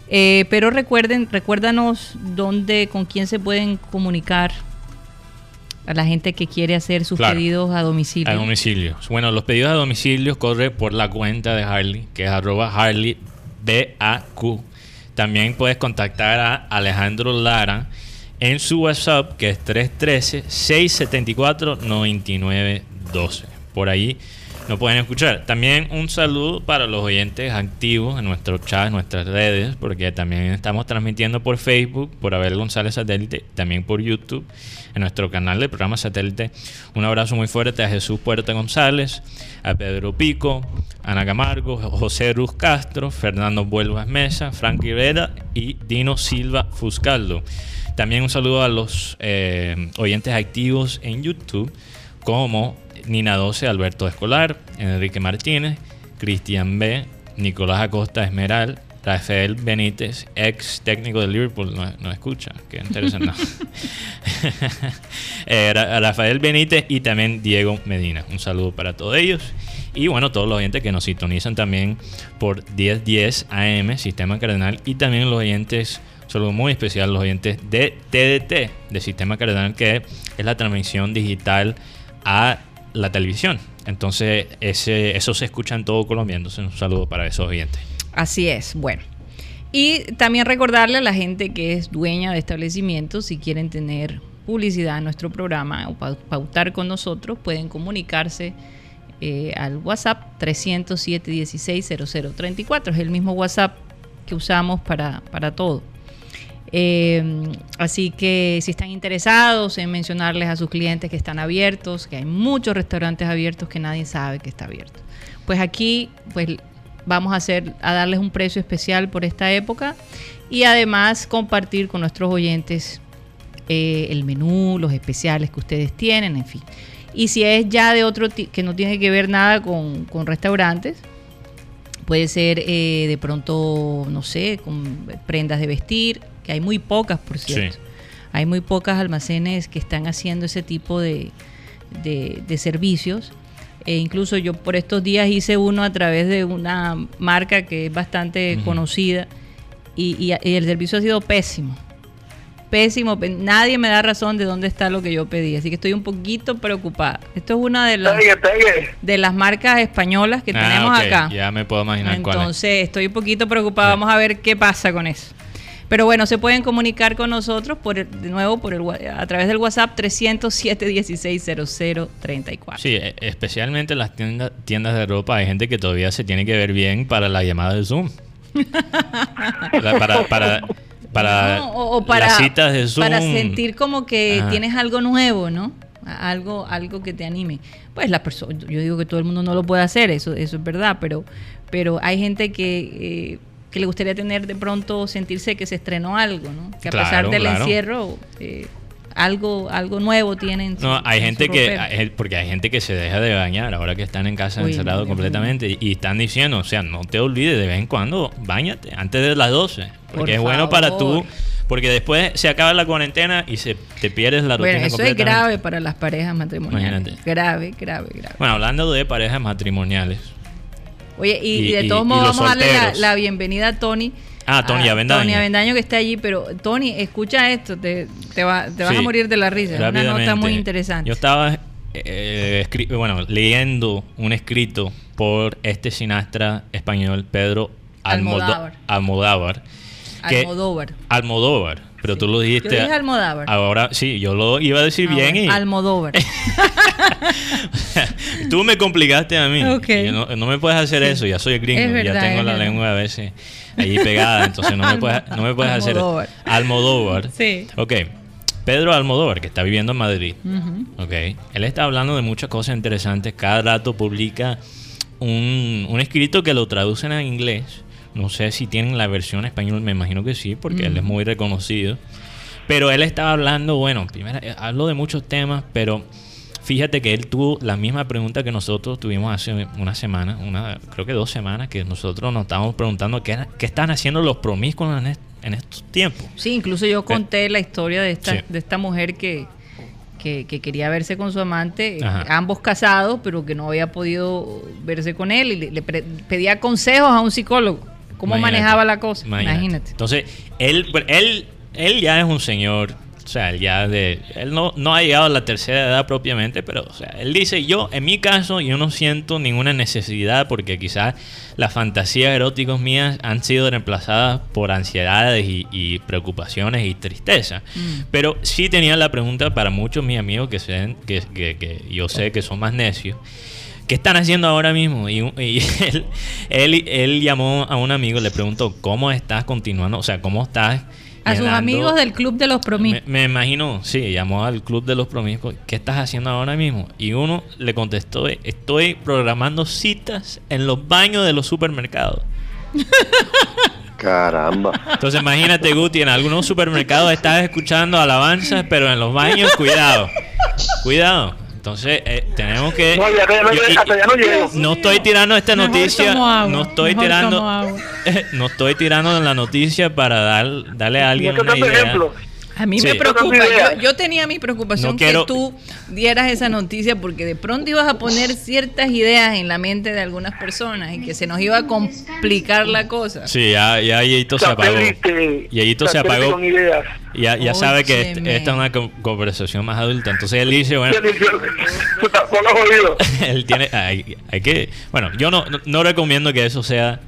Speaker 1: Eh, pero recuerden, recuérdanos dónde, con quién se pueden comunicar a la gente que quiere hacer sus pedidos a domicilio.
Speaker 2: A domicilio. Bueno, los pedidos a domicilio corren por la cuenta de Harley, que es arroba Harley BAQ. También puedes contactar a Alejandro Lara en su WhatsApp que es 313-674-9912. Por ahí no pueden escuchar. También un saludo para los oyentes activos en nuestro chat, en nuestras redes, porque también estamos transmitiendo por Facebook, por Abel González Satélite, también por YouTube, en nuestro canal de programa Satélite. Un abrazo muy fuerte a Jesús Puerta González, a Pedro Pico, Ana Camargo, José Ruz Castro, Fernando Vuelvas Mesa, Frank Rivera y Dino Silva Fuscaldo. También un saludo a los eh, oyentes activos en YouTube, como Nina 12, Alberto Escolar, Enrique Martínez, Cristian B, Nicolás Acosta Esmeral, Rafael Benítez, ex técnico de Liverpool, no, escucha, qué interesante. eh, Rafael Benítez y también Diego Medina. Un saludo para todos ellos. Y bueno, todos los oyentes que nos sintonizan también por 1010 AM, Sistema Cardenal, y también los oyentes, saludo muy especial, los oyentes de TDT, de Sistema Cardenal, que es la transmisión digital a la televisión. Entonces, ese, eso se escucha en todo Colombia. Entonces, un saludo para esos oyentes.
Speaker 1: Así es, bueno. Y también recordarle a la gente que es dueña de establecimientos, si quieren tener publicidad en nuestro programa o pautar con nosotros, pueden comunicarse eh, al WhatsApp 307 16 0034. Es el mismo WhatsApp que usamos para, para todo. Eh, así que si están interesados en mencionarles a sus clientes que están abiertos, que hay muchos restaurantes abiertos que nadie sabe que está abierto. Pues aquí pues vamos a hacer a darles un precio especial por esta época y además compartir con nuestros oyentes eh, el menú, los especiales que ustedes tienen, en fin. Y si es ya de otro que no tiene que ver nada con, con restaurantes, puede ser eh, de pronto, no sé, con prendas de vestir, que hay muy pocas, por cierto. Hay muy pocas almacenes que están haciendo ese tipo de, de, servicios. E incluso yo por estos días hice uno a través de una marca que es bastante conocida y, y, el servicio ha sido pésimo. Pésimo, nadie me da razón de dónde está lo que yo pedí, así que estoy un poquito preocupada. Esto es una de las, de las marcas españolas que ah, tenemos acá.
Speaker 2: Ya me puedo imaginar
Speaker 1: Entonces, estoy un poquito preocupada, vamos a ver qué pasa con eso. Pero bueno, se pueden comunicar con nosotros por el- de nuevo por el, a través del WhatsApp 307 16 0034.
Speaker 2: Sí, e- especialmente en las tiendas, tiendas de ropa hay gente que todavía se tiene que ver bien para la llamada de Zoom. Para, para, para,
Speaker 1: No, o, o para,
Speaker 2: las citas de Zoom.
Speaker 1: para sentir como que
Speaker 2: Ajá.
Speaker 1: tienes algo nuevo, ¿no? Algo, algo que te anime. Pues la persona, yo digo que todo el mundo no lo puede hacer, eso, eso es verdad, pero, pero hay gente que, eh, que le gustaría tener de pronto sentirse que se estrenó algo, ¿no? Que a pesar del
Speaker 2: claro.
Speaker 1: encierro, eh, algo, algo nuevo tienen.
Speaker 2: No, hay gente que, hay- porque hay gente que se deja de bañar ahora que están en casa
Speaker 1: Uy,
Speaker 2: encerrados completamente y, y están diciendo, o sea, no te olvides de vez en cuando, bañate antes de las 12, porque
Speaker 1: Por
Speaker 2: es bueno para tú, porque después se acaba la cuarentena y se te pierdes la rutina
Speaker 1: Bueno, eso es grave para las parejas matrimoniales.
Speaker 2: Imagínate.
Speaker 1: Grave, grave, grave.
Speaker 2: Bueno, hablando de parejas matrimoniales,
Speaker 1: Oye, y,
Speaker 2: Y-
Speaker 1: y de todos modos vamos a darle la, bienvenida a Tony.
Speaker 2: Ah, Tony
Speaker 1: a
Speaker 2: Avendaño.
Speaker 1: Tony Avendaño que está allí, pero Tony, escucha esto, te, te, va- te vas
Speaker 2: Sí,
Speaker 1: a morir de la risa. Es una nota muy interesante.
Speaker 2: Yo estaba eh, bueno, leyendo un escrito por este cineasta español, Pedro
Speaker 1: Almodóvar.
Speaker 2: Almodóvar. que-
Speaker 1: Almodóvar.
Speaker 2: Almodóvar, pero tú lo
Speaker 1: Yo
Speaker 2: dijiste.
Speaker 1: dije Almodóvar.
Speaker 2: Ahora sí, yo lo iba a decir bien y
Speaker 1: Almodóvar.
Speaker 2: tú me complicaste a mí. Yo no, no me puedes hacer eso, ya soy gringo, ya tengo la
Speaker 1: verdad.
Speaker 2: lengua a veces ahí pegada, entonces no me puedes, no me puedes hacer
Speaker 1: Almodóvar.
Speaker 2: Almodóvar.
Speaker 1: Sí.
Speaker 2: Ok, Pedro Almodóvar, que está viviendo en Madrid.
Speaker 1: Ujú.
Speaker 2: Ok, él está hablando de muchas cosas interesantes. Cada rato publica un, un escrito que lo traducen a inglés. No sé si tienen la versión español, me imagino que sí, porque él es muy reconocido. Pero él estaba hablando, bueno, primero, eh, hablo de muchos temas, pero fíjate que él tuvo la misma pregunta que nosotros tuvimos hace una semana, una, creo que dos semanas, que nosotros nos estábamos preguntando qué, qué están haciendo los promiscuos en, est- en estos tiempos.
Speaker 1: Sí, incluso yo conté la historia de esta,
Speaker 2: Sí.
Speaker 1: de esta mujer que, que, que quería verse con su amante, eh,
Speaker 2: Ajá.
Speaker 1: ambos casados, pero que no había podido verse con él y le, pedía consejos a un psicólogo. ¿Cómo
Speaker 2: Imagínate,
Speaker 1: manejaba la cosa?
Speaker 2: imagínate.
Speaker 1: Imagínate.
Speaker 2: Entonces, él, él, él ya es un señor, o sea, él ya de, él no, no ha llegado a la tercera edad propiamente, pero, o sea, él dice, yo, en mi caso, yo no siento ninguna necesidad porque quizás las fantasías eróticas mías han sido reemplazadas por ansiedades y, y preocupaciones y tristeza.
Speaker 1: Mm.
Speaker 2: Pero sí tenía la pregunta para muchos de mis amigos que, se, que, que, que yo sé que son más necios. ¿Qué están haciendo ahora mismo? Y, y él, él, él llamó a un amigo, le preguntó, ¿cómo estás continuando? O sea, ¿cómo estás?
Speaker 1: A sus amigos del Club de los
Speaker 2: me,
Speaker 1: Promiscuos.
Speaker 2: me imagino, sí, llamó al club de los promiscuos. ¿Qué estás haciendo ahora mismo? Y uno le contestó, estoy programando citas en los baños de los supermercados.
Speaker 4: Caramba.
Speaker 2: Entonces imagínate, Guti, en algunos supermercados estás escuchando alabanzas, pero en los baños, cuidado. Cuidado. Entonces, eh, tenemos que...
Speaker 3: No, ya, ya no
Speaker 2: yo-
Speaker 3: llego,
Speaker 2: y-
Speaker 3: hasta ya no llego.
Speaker 2: no estoy tirando esta
Speaker 1: Mejor
Speaker 2: noticia.
Speaker 1: agua,
Speaker 2: no estoy tirando. no estoy tirando la noticia para dar, darle a alguien una idea.
Speaker 3: ejemplo.
Speaker 1: A mí
Speaker 2: Sí.
Speaker 1: me preocupa. Yo, yo tenía mi preocupación
Speaker 2: No quiero-
Speaker 1: que tú dieras esa noticia porque de pronto ibas a poner ciertas ideas en la mente de algunas personas y que se nos iba a complicar la cosa.
Speaker 2: Sí, ya, ya Yeyito se apagó. Yeyito se apagó. Ya, ya sabe que esta es una co- conversación más adulta. Entonces él dice, bueno, él tiene, hay, hay que, bueno, yo no, no, no recomiendo que eso sea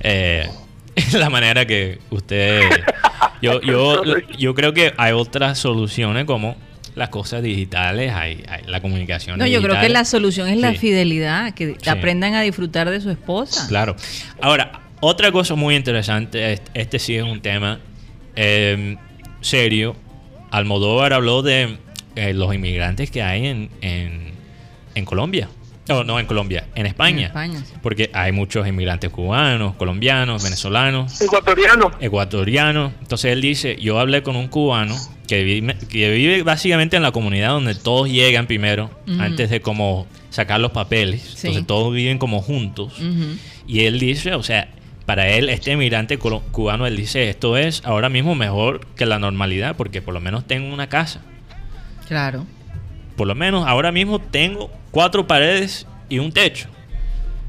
Speaker 2: eh, la manera que usted, yo, yo, yo creo que hay otras soluciones como las cosas digitales, hay, hay la comunicación.
Speaker 1: No, yo creo que
Speaker 2: digital.
Speaker 1: la solución es la fidelidad, que
Speaker 2: Sí.
Speaker 1: aprendan a disfrutar de su esposa.
Speaker 2: Claro. Ahora, otra cosa muy interesante, este, este sí es un tema eh, serio. Almodóvar habló de eh, los inmigrantes que hay en, en, en Colombia. No, no en Colombia, en España.
Speaker 1: En España, sí.
Speaker 2: Porque hay muchos inmigrantes cubanos, colombianos, venezolanos,
Speaker 3: Ecuatoriano.
Speaker 2: ecuatorianos. Entonces él dice, yo hablé con un cubano que vive, que vive básicamente en la comunidad donde todos llegan primero, antes de como sacar los papeles.
Speaker 1: Sí.
Speaker 2: Entonces todos viven como juntos. Y él dice, o sea, para él, este emigrante colo- cubano, él dice, esto es ahora mismo mejor que la normalidad, porque por lo menos tengo una casa.
Speaker 1: Claro.
Speaker 2: Por lo menos ahora mismo tengo cuatro paredes y un techo.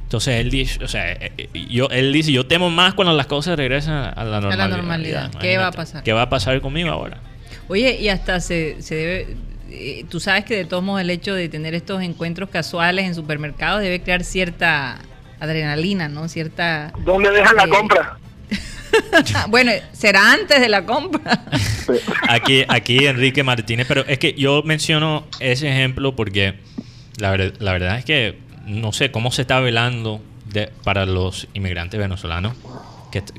Speaker 2: Entonces él dice, o sea, eh, eh, yo, él dice, yo temo más cuando las cosas regresan a la normalidad.
Speaker 1: normalidad. ¿Qué va a pasar?
Speaker 2: ¿Qué va a pasar conmigo ahora?
Speaker 1: Oye, y hasta se, se debe, eh, tú sabes que de todos modos el hecho de tener estos encuentros casuales en supermercados debe crear cierta adrenalina, ¿no? Cierta...
Speaker 3: ¿Dónde dejan la
Speaker 1: Eh,
Speaker 3: compra?
Speaker 1: bueno, será antes de la compra.
Speaker 2: aquí, aquí Enrique Martínez, pero es que yo menciono ese ejemplo porque la, la verdad es que no sé cómo se está velando de, para los inmigrantes venezolanos.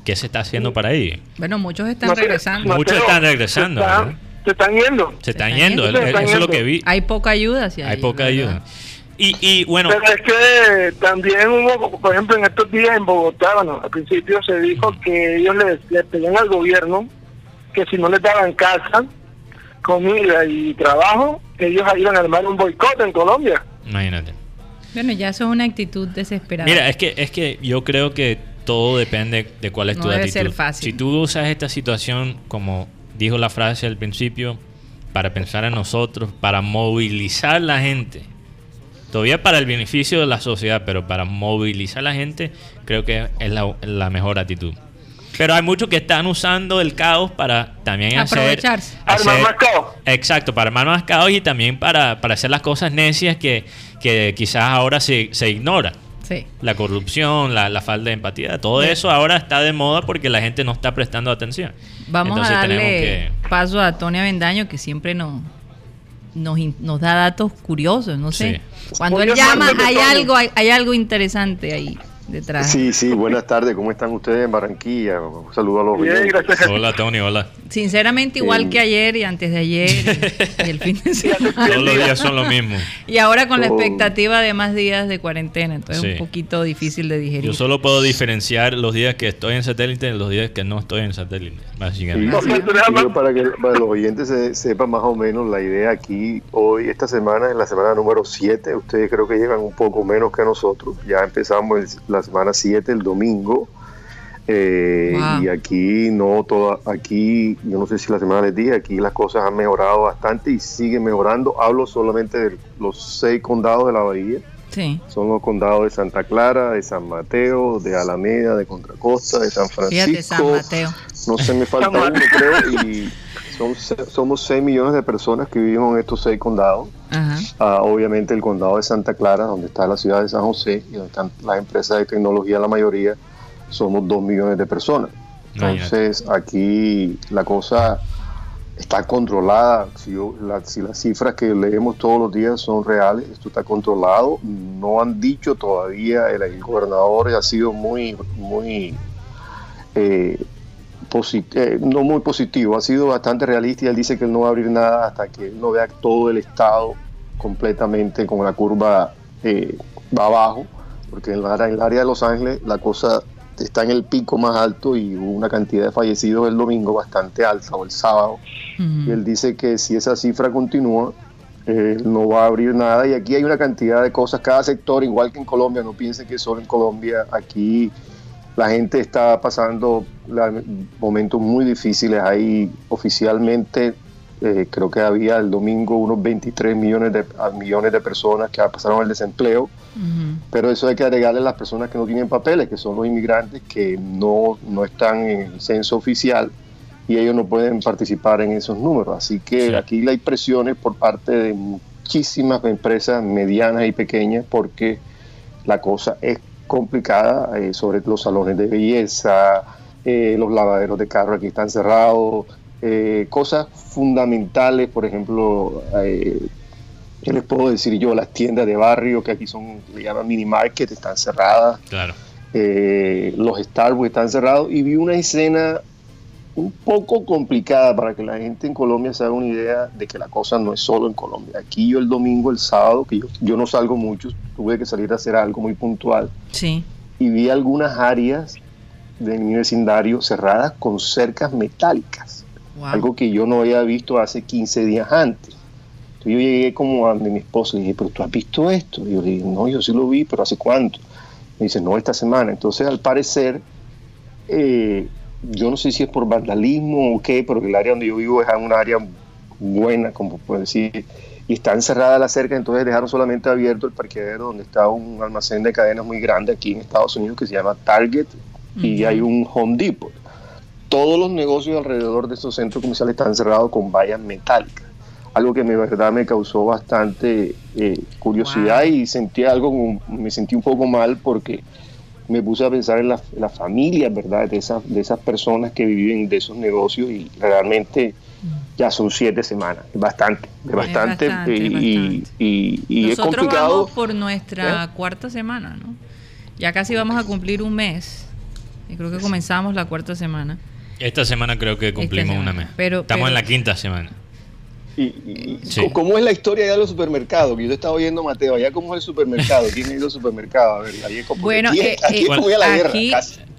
Speaker 2: ¿Qué, se está haciendo para ahí?
Speaker 1: Bueno, muchos están regresando.
Speaker 2: muchos están regresando.
Speaker 3: Se, están yendo.
Speaker 2: Se están, yendo, eso es lo que vi.
Speaker 1: Hay poca ayuda.
Speaker 2: Hay, poca ayuda. Y, y, bueno.
Speaker 3: Pero es que también hubo, por ejemplo, en estos días en Bogotá, bueno, al principio se dijo que ellos le, pedían al gobierno que si no les daban casa, comida y trabajo, ellos iban a armar un boicot en Colombia.
Speaker 2: Imagínate.
Speaker 1: Bueno, ya eso es una actitud desesperada.
Speaker 2: Mira, es que, es que yo creo que todo depende de cuál es tu
Speaker 1: debe
Speaker 2: actitud.
Speaker 1: Ser fácil.
Speaker 2: Si tú usas esta situación, como dijo la frase al principio, para pensar en nosotros, para movilizar la gente, todavía para el beneficio de la sociedad, pero para movilizar a la gente, creo que es la, mejor actitud. Pero hay muchos que están usando el caos para también hacer,
Speaker 3: Armar más caos.
Speaker 2: Exacto, para armar más caos y también para, para hacer las cosas necias que, que quizás ahora se, se ignora.
Speaker 1: Sí.
Speaker 2: La corrupción, la, falta de empatía, todo eso ahora está de moda porque la gente no está prestando atención.
Speaker 1: Vamos a darle paso a Tony Avendaño que siempre nos, nos, nos da datos curiosos, no sé. Cuando él llama hay algo, hay algo interesante ahí.
Speaker 4: Sí, sí, buenas tardes, ¿cómo están ustedes en Barranquilla? Un saludo a los
Speaker 2: Bien, gracias. Hola Tony, hola.
Speaker 1: Sinceramente igual que ayer y antes de ayer y, el fin de semana.
Speaker 2: Todos los días son lo mismo.
Speaker 1: Y ahora con la expectativa de más días de cuarentena, entonces es un poquito difícil de digerir.
Speaker 2: Yo solo puedo diferenciar los días que estoy en satélite de los días que no estoy en satélite, básicamente.
Speaker 4: para que para los oyentes se, sepan más o menos la idea aquí, hoy, esta semana es la semana número 7, ustedes creo que llegan un poco menos que nosotros, ya empezamos la semana 7, el domingo. Eh, y aquí no toda, aquí yo no sé si la semana les dije, aquí las cosas han mejorado bastante y siguen mejorando. Hablo solamente de los seis condados de la bahía.
Speaker 1: Sí.
Speaker 4: Son los condados de Santa Clara, de San Mateo, de Alameda, de Contracosta, de San Francisco. No se me falta uno, creo, y son, somos 6 millones de personas que vivimos en estos seis condados. Ah, obviamente el condado de Santa Clara, donde está la ciudad de San José y donde están las empresas de tecnología, la mayoría, somos 2 millones de personas. Entonces aquí la cosa está controlada. Si, si, las cifras que leemos todos los días son reales, esto está controlado. No han dicho todavía, el, el gobernador ha sido muy, muy eh, eh, no muy positivo, ha sido bastante realista y él dice que él no va a abrir nada hasta que él no vea todo el estado completamente con la curva eh, va abajo, porque en, el área de Los Ángeles la cosa está en el pico más alto y hubo una cantidad de fallecidos el domingo bastante alta o el sábado. Y él dice que si esa cifra continúa, eh, no va a abrir nada. Y aquí hay una cantidad de cosas, cada sector, igual que en Colombia, no piensen que solo en Colombia, aquí la gente está pasando momentos muy difíciles. Ahí oficialmente eh, creo que había el domingo unos 23 millones de, millones de personas que pasaron el desempleo, pero eso hay que agregarle a las personas que no tienen papeles, que son los inmigrantes que no, no están en el censo oficial y ellos no pueden participar en esos números. Así que aquí hay presiones por parte de muchísimas empresas medianas y pequeñas porque la cosa es complicada eh, sobre los salones de belleza, eh, los lavaderos de carro aquí están cerrados, eh, cosas fundamentales, por ejemplo, ¿qué les puedo decir yo? Las tiendas de barrio, que aquí son, le llaman mini market, están cerradas.
Speaker 2: Claro.
Speaker 4: los Starbucks están cerrados y vi una escena un poco complicada para que la gente en Colombia se haga una idea de que la cosa no es solo en Colombia. Aquí yo el domingo, el sábado, que yo, no salgo mucho, tuve que salir a hacer algo muy puntual.
Speaker 1: Sí.
Speaker 4: Y vi algunas áreas de mi vecindario cerradas con cercas metálicas. Algo que yo no había visto hace 15 días antes. Entonces yo llegué como a mi esposa y dije, pero tú has visto esto. Y yo le dije, no, yo sí lo vi, pero ¿hace cuánto? Me dice, no, esta semana. Entonces al parecer... Eh, yo no sé si es por vandalismo o qué, pero el área donde yo vivo es un área buena, como puedo decir, y está encerrada la cerca, entonces dejaron solamente abierto el parqueadero donde está un almacén de cadenas muy grande aquí en Estados Unidos que se llama Target y hay un Home Depot. Todos los negocios alrededor de estos centros comerciales están cerrados con vallas metálicas, algo que de verdad me causó bastante eh, curiosidad y sentí algo, me sentí un poco mal porque me puse a pensar en las la familias, ¿verdad? De esas, de esas personas que viven de esos negocios y realmente ya son siete semanas, es bastante, es bastante, y,
Speaker 1: y, es complicado. Vamos por nuestra ¿Eh? cuarta semana, ¿no? Ya casi vamos a cumplir un mes, y creo que comenzamos la cuarta semana.
Speaker 2: Esta semana creo que cumplimos una mes. Pero, Estamos en la quinta semana.
Speaker 4: Y, ¿Cómo es la historia de los supermercados? Que yo estaba oyendo Mateo, allá cómo es el supermercado, ¿quién ha ido al supermercado? A ver,
Speaker 1: bueno, aquí, eh, eh,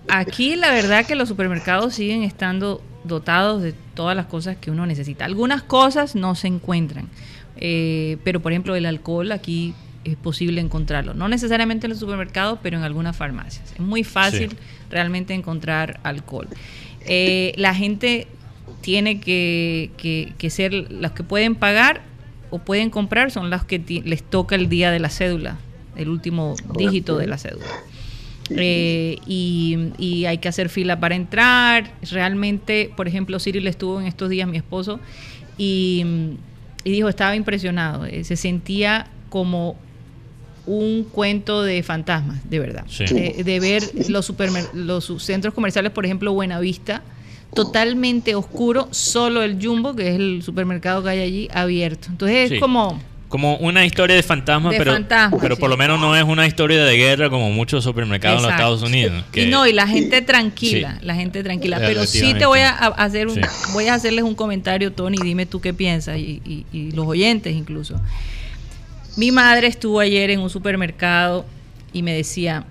Speaker 1: aquí, la verdad que los supermercados siguen estando dotados de todas las cosas que uno necesita. Algunas cosas no se encuentran, eh, pero por ejemplo el alcohol aquí es posible encontrarlo. No necesariamente en los supermercados, pero en algunas farmacias. Es muy fácil realmente encontrar alcohol. la gente tiene que, que, ser los que pueden pagar o pueden comprar son los que les toca el día de la cédula, el último dígito de la cédula. Eh, y, hay que hacer fila para entrar. Realmente, por ejemplo, Cyril estuvo en estos días, mi esposo, y, dijo, estaba impresionado, eh, se sentía como un cuento de fantasmas, de verdad. De, ver los, los centros comerciales, por ejemplo, Buenavista, totalmente oscuro, solo el Jumbo, que es el supermercado que hay allí, abierto. Entonces es como...
Speaker 2: Como una historia de fantasma, pero, pero por lo menos no es una historia de guerra como muchos supermercados en los Estados Unidos.
Speaker 1: y no, y la gente tranquila, la gente tranquila. Pero sí te voy a hacer un, voy a hacerles un comentario, Tony, dime tú qué piensas, y, y los oyentes incluso. Mi madre estuvo ayer en un supermercado y me decía,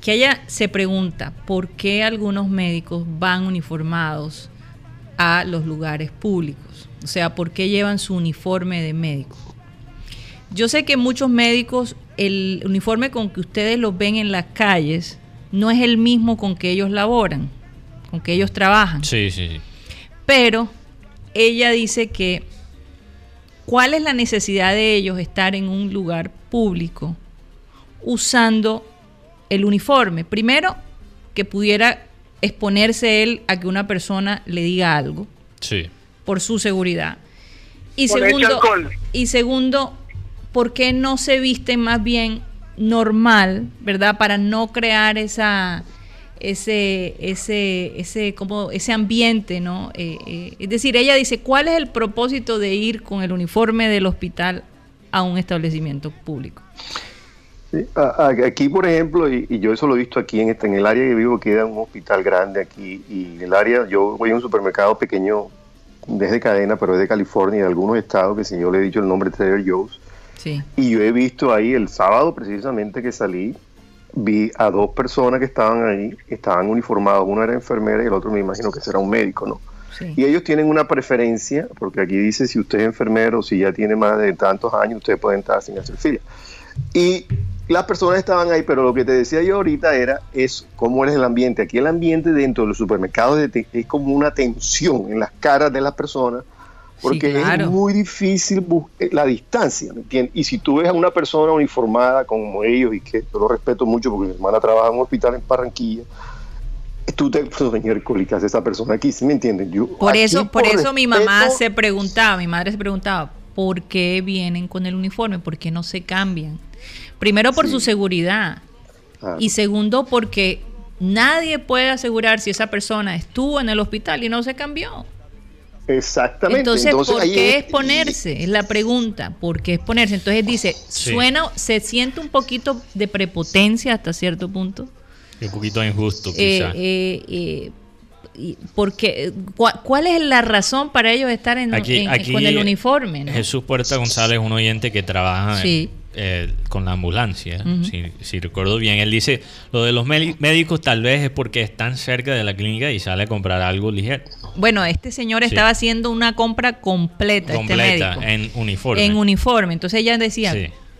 Speaker 1: que ella se pregunta por qué algunos médicos van uniformados a los lugares públicos. O sea, por qué llevan su uniforme de médico. Yo sé que muchos médicos, el uniforme con que ustedes los ven en las calles no es el mismo con que ellos laboran, con que ellos trabajan.
Speaker 2: Sí, sí, sí.
Speaker 1: Pero ella dice que cuál es la necesidad de ellos estar en un lugar público usando el uniforme. Primero, que pudiera exponerse él a que una persona le diga algo.
Speaker 2: Sí.
Speaker 1: Por su seguridad. Y segundo, y segundo, ¿por qué no se viste más bien normal, verdad? Para no crear esa ese ese ese como ese ambiente, ¿no? Eh, eh, es decir, ella dice, ¿cuál es el propósito de ir con el uniforme del hospital a un establecimiento público?
Speaker 4: Aquí, por ejemplo, y, yo eso lo he visto aquí en, este, en el área que vivo, queda un hospital grande aquí, y en el área, yo voy a un supermercado pequeño, desde cadena, pero es de California, de algunos estados, que si yo le he dicho el nombre Trader Joe's, sí. y yo he visto ahí el sábado precisamente que salí, vi a dos personas que estaban ahí, estaban uniformados, uno era enfermera y el otro me imagino que será un médico, ¿no? Y ellos tienen una preferencia, porque aquí dice si usted es enfermero, si ya tiene más de tantos años, usted puede entrar sin hacer fila. Y las personas estaban ahí, pero lo que te decía yo ahorita era es cómo es el ambiente. Aquí el ambiente dentro de los supermercados es como una tensión en las caras de las personas, porque es muy difícil eh, la distancia, ¿me entiendes? Y si tú ves a una persona uniformada como ellos, y que yo lo respeto mucho porque mi hermana trabaja en un hospital en Barranquilla, tú te señor ¿qué hace esa persona aquí? ¿Sí me entienden? Yo,
Speaker 1: por eso, por, eso mi mamá se preguntaba, mi madre se preguntaba, ¿por qué vienen con el uniforme? ¿Por qué no se cambian? Primero por su seguridad y segundo porque nadie puede asegurar si esa persona estuvo en el hospital y no se cambió.
Speaker 4: Exactamente.
Speaker 1: Entonces, ¿por qué exponerse? Es la pregunta. ¿Por qué exponerse? Entonces dice, suena, se siente un poquito de prepotencia hasta cierto punto.
Speaker 2: Un poquito injusto, eh, quizá.
Speaker 1: Eh, eh, porque ¿cuál es la razón para ellos estar en, con el uniforme?
Speaker 2: Jesús Puerta González, un oyente que trabaja eh, con la ambulancia, si, recuerdo bien, él dice, lo de los médicos tal vez es porque están cerca de la clínica y sale a comprar algo ligero.
Speaker 1: Bueno, este señor estaba haciendo una compra completa, este
Speaker 2: en uniforme.
Speaker 1: En uniforme, entonces ella decía...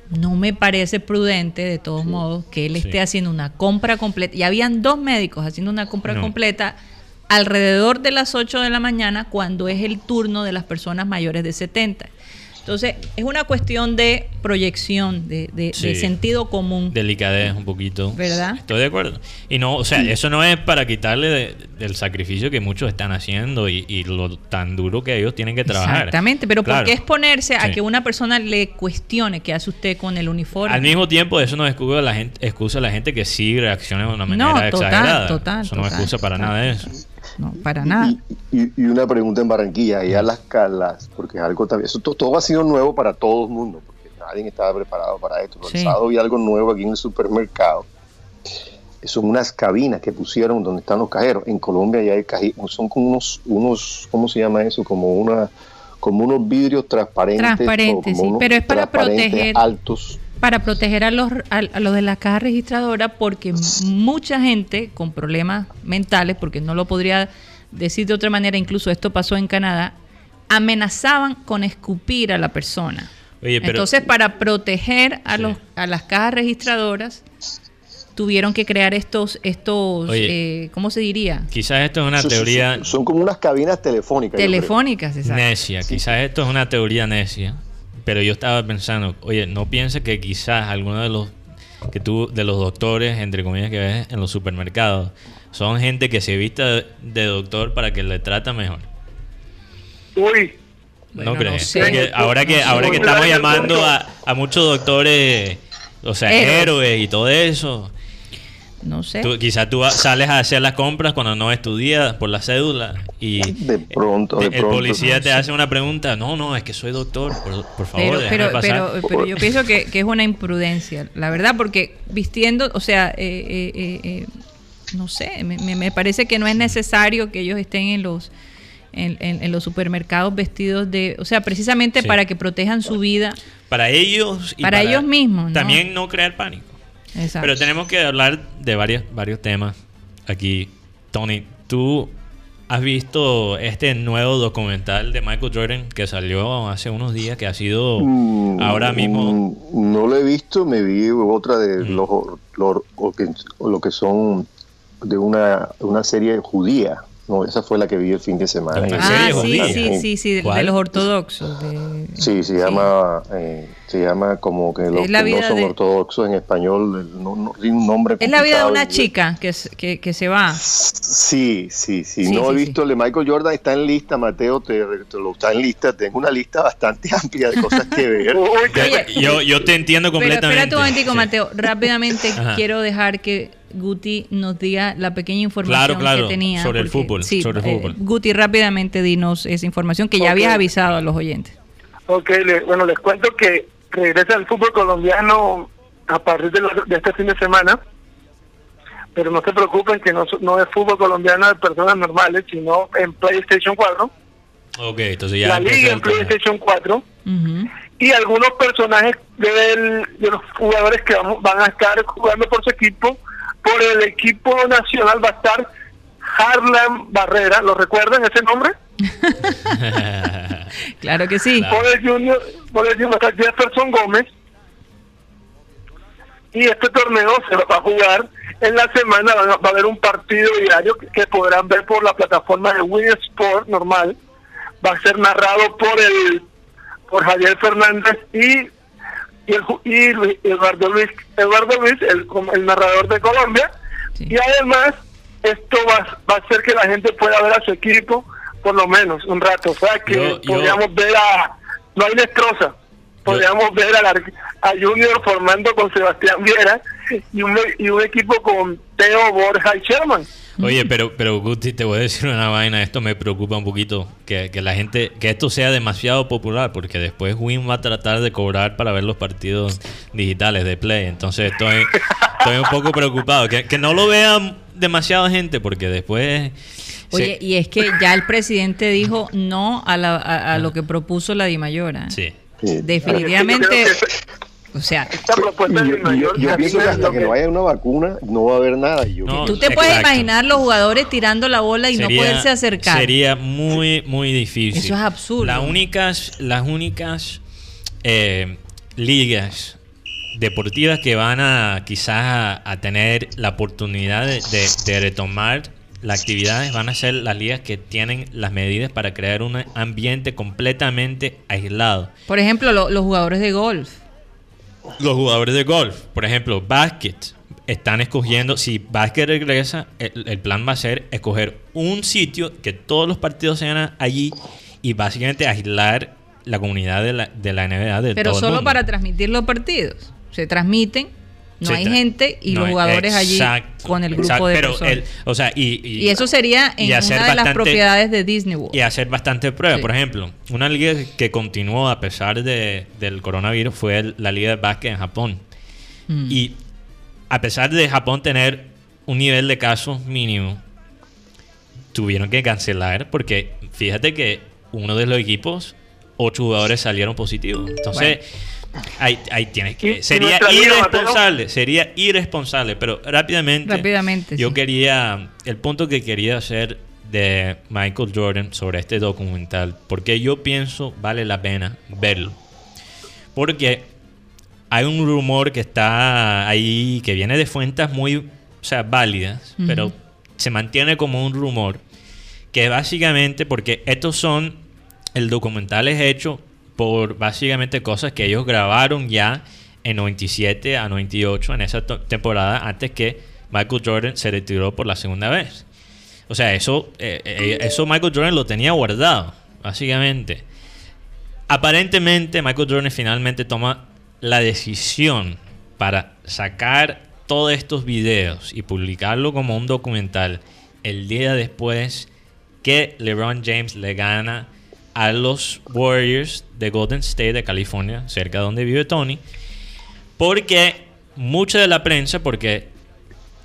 Speaker 1: No me parece prudente, de todos modos, que él esté haciendo una compra completa. Y habían dos médicos haciendo una compra completa alrededor de las 8 de la mañana cuando es el turno de las personas mayores de 70. Entonces, es una cuestión de proyección, de, sentido común.
Speaker 2: Delicadez un poquito.
Speaker 1: ¿Verdad?
Speaker 2: Estoy de acuerdo. Y no, o sea, eso no es para quitarle del sacrificio que muchos están haciendo y, lo tan duro que ellos tienen que trabajar.
Speaker 1: Exactamente, pero ¿por qué exponerse a que una persona le cuestione qué hace usted con el uniforme?
Speaker 2: Al mismo tiempo, eso no excusa a la gente, excusa a la gente que sí reacciona de una manera no, total, exagerada. Total, eso no excusa para nada de eso
Speaker 1: no, para nada.
Speaker 4: Y, una pregunta en Barranquilla, a las calas, porque es algo también, eso todo, ha sido nuevo para todo el mundo, porque nadie estaba preparado para esto. El sábado vi algo nuevo aquí en el supermercado. Son unas cabinas que pusieron donde están los cajeros. En Colombia ya hay cajeros, son como unos, unos, ¿cómo se llama eso? Como una como unos vidrios transparentes.
Speaker 1: Transparentes, sí, pero es para proteger.
Speaker 4: Altos
Speaker 1: para proteger a los, a, los de la caja registradora porque mucha gente con problemas mentales, porque no lo podría decir de otra manera, incluso esto pasó en Canadá, amenazaban con escupir a la persona. Entonces, para proteger a, los, a las cajas registradoras, tuvieron que crear estos, estos eh, ¿cómo se diría?
Speaker 2: Quizás esto es una teoría...
Speaker 4: Son, como unas cabinas telefónicas.
Speaker 1: Telefónicas, exacto.
Speaker 2: Necia, quizás esto es una teoría necia pero yo estaba pensando, oye, ¿no piensa que quizás alguno de los que tú, de los doctores, entre comillas, que ves en los supermercados, son gente que se vista de doctor para que le trata mejor?
Speaker 3: Uy.
Speaker 2: no crees. ahora que, ahora que estamos llamando a, a muchos doctores, o sea, héroes y todo eso,
Speaker 1: no sé.
Speaker 2: quizás tú sales a hacer las compras cuando no estudias por la cédula y
Speaker 4: de pronto,
Speaker 2: el policía te hace una pregunta. No, no, es que soy doctor, por, favor.
Speaker 1: Pero, pero, pero, yo pienso que, es una imprudencia, la verdad, porque vistiendo, o sea, eh, eh, eh, no sé, me, parece que no es necesario que ellos estén en los en, los supermercados vestidos de, o sea, precisamente para que protejan su vida.
Speaker 2: Para ellos
Speaker 1: y para, ellos mismos.
Speaker 2: También no crear pánico. Pero tenemos que hablar de varios, varios temas aquí. Tony, tú has visto este nuevo documental de Michael Jordan que salió hace unos días, que ha sido mm, ahora mismo...
Speaker 4: Mm, no lo he visto, me vi otra de mm. los, lo que son de una, una serie judía. No, esa fue la que vi el fin de semana.
Speaker 1: Ah, sí, sí, sí, sí, de, los ortodoxos.
Speaker 4: sí, se llama, eh, se llama como que los que no son ortodoxos en español, no, no, tiene un nombre.
Speaker 1: Es la vida de una chica que, que, que se va.
Speaker 4: Sí, sí, sí. no he visto el de Michael Jordan, está en lista, Mateo, te, lo está en lista. Tengo una lista bastante amplia de cosas que ver.
Speaker 2: yo, yo te entiendo completamente.
Speaker 1: Pero espera un momentico, Mateo. Rápidamente quiero dejar que Guti nos diga la pequeña información que tenía.
Speaker 2: Sobre el fútbol. sobre el eh, fútbol.
Speaker 1: Guti, rápidamente dinos esa información que ya habías avisado a los oyentes.
Speaker 3: Ok, bueno, les cuento que regresa el fútbol colombiano a partir de, este fin de semana, pero no se preocupen que no, no es fútbol colombiano de personas normales, sino en PlayStation 4.
Speaker 2: Ok, entonces ya
Speaker 3: la liga en PlayStation 4 y algunos personajes de, los jugadores que van a estar jugando por su equipo por el equipo nacional va a estar Harlan Barrera, ¿lo recuerdan ese nombre?
Speaker 1: claro que sí.
Speaker 3: Por el Junior, por el Junior estar Jefferson Gómez. Y este torneo se va a jugar en la semana, va a haber un partido diario que, podrán ver por la plataforma de Win Sport normal. Va a ser narrado por el por Javier Fernández y y, el, Eduardo Luis, Eduardo Luis el, el narrador de Colombia. Y además, esto va, va a hacer que la gente pueda ver a su equipo por lo menos un rato. O sea, que podríamos ver a. No hay destroza. Podríamos ver a, a Junior formando con Sebastián Viera y un, y un equipo con Teo Borja y Sherman.
Speaker 2: Oye, pero, pero Guti, te voy a decir una vaina, esto me preocupa un poquito, que, que la gente, que esto sea demasiado popular, porque después Win va a tratar de cobrar para ver los partidos digitales de Play, entonces estoy, estoy un poco preocupado, que, que no lo vean demasiada gente, porque después...
Speaker 1: Oye, y es que ya el presidente dijo no a, la, a, lo que propuso la Dimayora.
Speaker 2: Sí.
Speaker 1: Definitivamente o sea,
Speaker 4: yo, pienso que hasta que no haya una vacuna no va a haber nada.
Speaker 1: Tú te puedes imaginar los jugadores tirando la bola y no poderse acercar.
Speaker 2: Sería muy, muy difícil.
Speaker 1: Eso es absurdo.
Speaker 2: Las únicas, las únicas eh, ligas deportivas que van a quizás a, tener la oportunidad de, retomar las actividades van a ser las ligas que tienen las medidas para crear un ambiente completamente aislado.
Speaker 1: Por ejemplo, los jugadores de golf.
Speaker 2: Los jugadores de golf, por ejemplo, básquet, están escogiendo, si básquet regresa, el, plan va a ser escoger un sitio que todos los partidos sean allí y básicamente aislar la comunidad de la, de la NBA.
Speaker 1: Pero solo para transmitir los partidos. Se transmiten no hay gente y los jugadores allí con el grupo de personas.
Speaker 2: o sea, y,
Speaker 1: eso sería en una de las propiedades de Disney World.
Speaker 2: Y hacer bastante pruebas. Por ejemplo, una liga que continuó a pesar de, del coronavirus fue la liga de básquet en Japón. Mm. Y a pesar de Japón tener un nivel de casos mínimo, tuvieron que cancelar porque fíjate que uno de los equipos, ocho jugadores salieron positivos. Entonces... Ahí, ahí tienes que. Sería irresponsable, sería irresponsable, pero rápidamente.
Speaker 1: Rápidamente.
Speaker 2: Yo quería. El punto que quería hacer de Michael Jordan sobre este documental, porque yo pienso vale la pena verlo. Porque hay un rumor que está ahí, que viene de fuentes muy, o sea, válidas, pero se mantiene como un rumor, que básicamente, porque estos son, el documental es hecho por básicamente cosas que ellos grabaron ya en 97 a 98 en esa temporada antes que Michael Jordan se retiró por la segunda vez. O sea, eso, eh, eh, eso Michael Jordan lo tenía guardado, básicamente. Aparentemente Michael Jordan finalmente toma la decisión para sacar todos estos videos y publicarlo como un documental el día después que LeBron James le gana a los Warriors de Golden State de California, cerca de donde vive Tony, porque mucha de la prensa, porque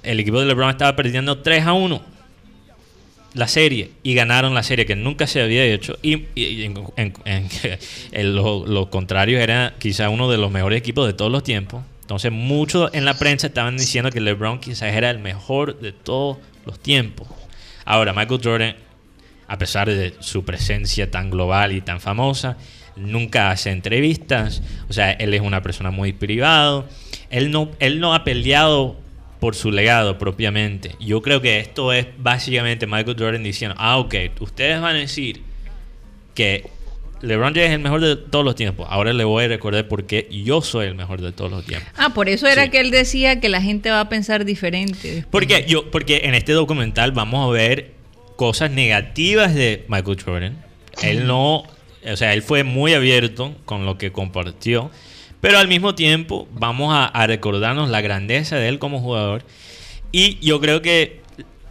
Speaker 2: el equipo de LeBron estaba perdiendo 3 a 1 la serie y ganaron la serie que nunca se había hecho y, en, lo, contrario era quizá uno de los mejores equipos de todos los tiempos. Entonces muchos en la prensa estaban diciendo que LeBron quizás era el mejor de todos los tiempos. Ahora Michael Jordan a pesar de su presencia tan global y tan famosa, nunca hace entrevistas, o sea, él es una persona muy privado, él no, él no ha peleado por su legado propiamente. Yo creo que esto es básicamente Michael Jordan diciendo, ah, ok, ustedes van a decir que LeBron James es el mejor de todos los tiempos. Ahora le voy a recordar por qué yo soy el mejor de todos los tiempos.
Speaker 1: Ah, por eso era que él decía que la gente va a pensar diferente.
Speaker 2: Porque yo, porque en este documental vamos a ver cosas negativas de Michael Jordan. Él no, o sea, él fue muy abierto con lo que compartió, pero al mismo tiempo vamos a, recordarnos la grandeza de él como jugador. Y yo creo que...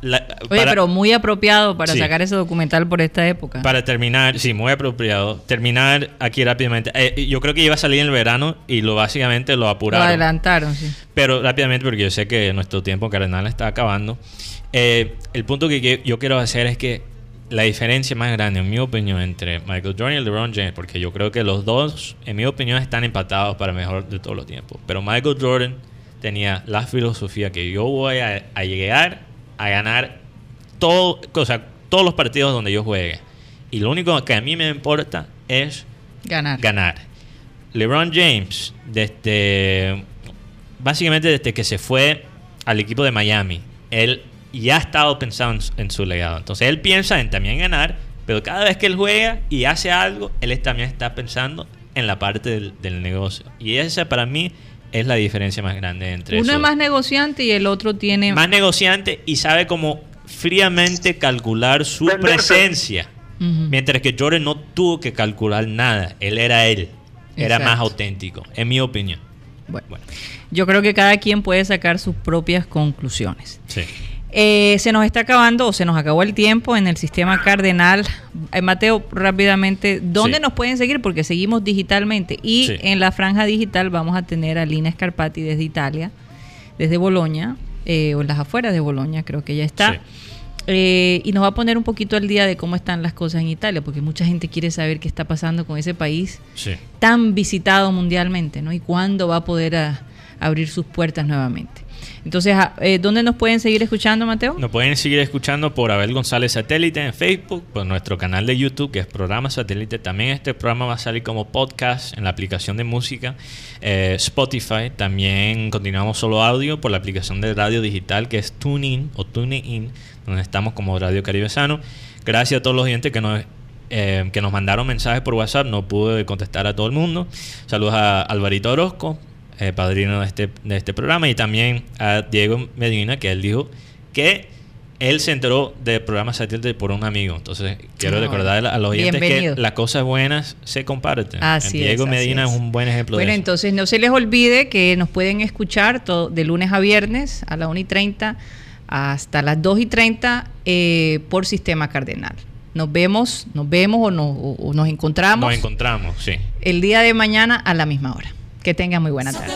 Speaker 1: Oye, pero muy apropiado para sacar ese documental por esta época.
Speaker 2: Para terminar, sí, muy apropiado. Terminar aquí rápidamente. Eh, yo creo que iba a salir en el verano y lo básicamente lo apuraron.
Speaker 1: Lo adelantaron, sí.
Speaker 2: Pero rápidamente, porque yo sé que nuestro tiempo cardenal está acabando. Eh, el punto que yo quiero hacer es que la diferencia más grande, en mi opinión, entre Michael Jordan y LeBron James, porque yo creo que los dos, en mi opinión, están empatados para mejor de todos los tiempos. Pero Michael Jordan tenía la filosofía que yo voy a, llegar a ganar todo, o sea, todos los partidos donde yo juegue. Y lo único que a mí me importa es
Speaker 1: ganar.
Speaker 2: ganar. LeBron James, desde básicamente desde que se fue al equipo de Miami, él y ha estado pensando en, su legado. Entonces él piensa en también ganar, pero cada vez que él juega y hace algo, él también está pensando en la parte del, negocio. Y esa para mí es la diferencia más grande entre
Speaker 1: Uno es más negociante y el otro tiene...
Speaker 2: Más negociante y sabe cómo fríamente calcular su presencia. Mientras que Jordan no tuvo que calcular nada. Él era él. Era más auténtico, en mi opinión.
Speaker 1: Bueno, bueno, yo creo que cada quien puede sacar sus propias conclusiones.
Speaker 2: Sí.
Speaker 1: Eh, se nos está acabando o se nos acabó el tiempo en el sistema cardenal. Eh, Mateo, rápidamente, ¿dónde nos pueden seguir? Porque seguimos digitalmente. Y en la franja digital vamos a tener a Lina Scarpati desde Italia, desde Boloña, eh, o en las afueras de Boloña, creo que ya está. y nos va a poner un poquito al día de cómo están las cosas en Italia, porque mucha gente quiere saber qué está pasando con ese país tan visitado mundialmente, ¿no? Y cuándo va a poder abrir sus puertas nuevamente. Entonces, ah, eh, ¿dónde nos pueden seguir escuchando, Mateo?
Speaker 2: Nos pueden seguir escuchando por Abel González Satélite en Facebook, por nuestro canal de YouTube, que es Programa Satélite. También este programa va a salir como podcast en la aplicación de música eh, Spotify. También continuamos solo audio por la aplicación de radio digital que es TuneIn o TuneIn donde estamos como Radio Caribe Sano. Gracias a todos los oyentes que nos, eh, que nos mandaron mensajes por WhatsApp. No pude contestar a todo el mundo. Saludos a Alvarito Orozco, eh, padrino de este, de este programa, y también a Diego Medina, que él dijo que él se enteró del programa satélite por un amigo. Entonces, quiero ah, recordar a los oyentes que las cosas buenas se comparten.
Speaker 1: Así
Speaker 2: Diego Medina es. un buen ejemplo
Speaker 1: bueno,
Speaker 2: de
Speaker 1: eso. entonces no se les olvide que nos pueden escuchar todo, de lunes a viernes a las 1 y 30 hasta las 2 y 30 eh, por Sistema Cardenal. Nos vemos, nos vemos o, o, nos encontramos.
Speaker 2: Nos encontramos, sí.
Speaker 1: El día de mañana a la misma hora. Que tengan muy buena tarde.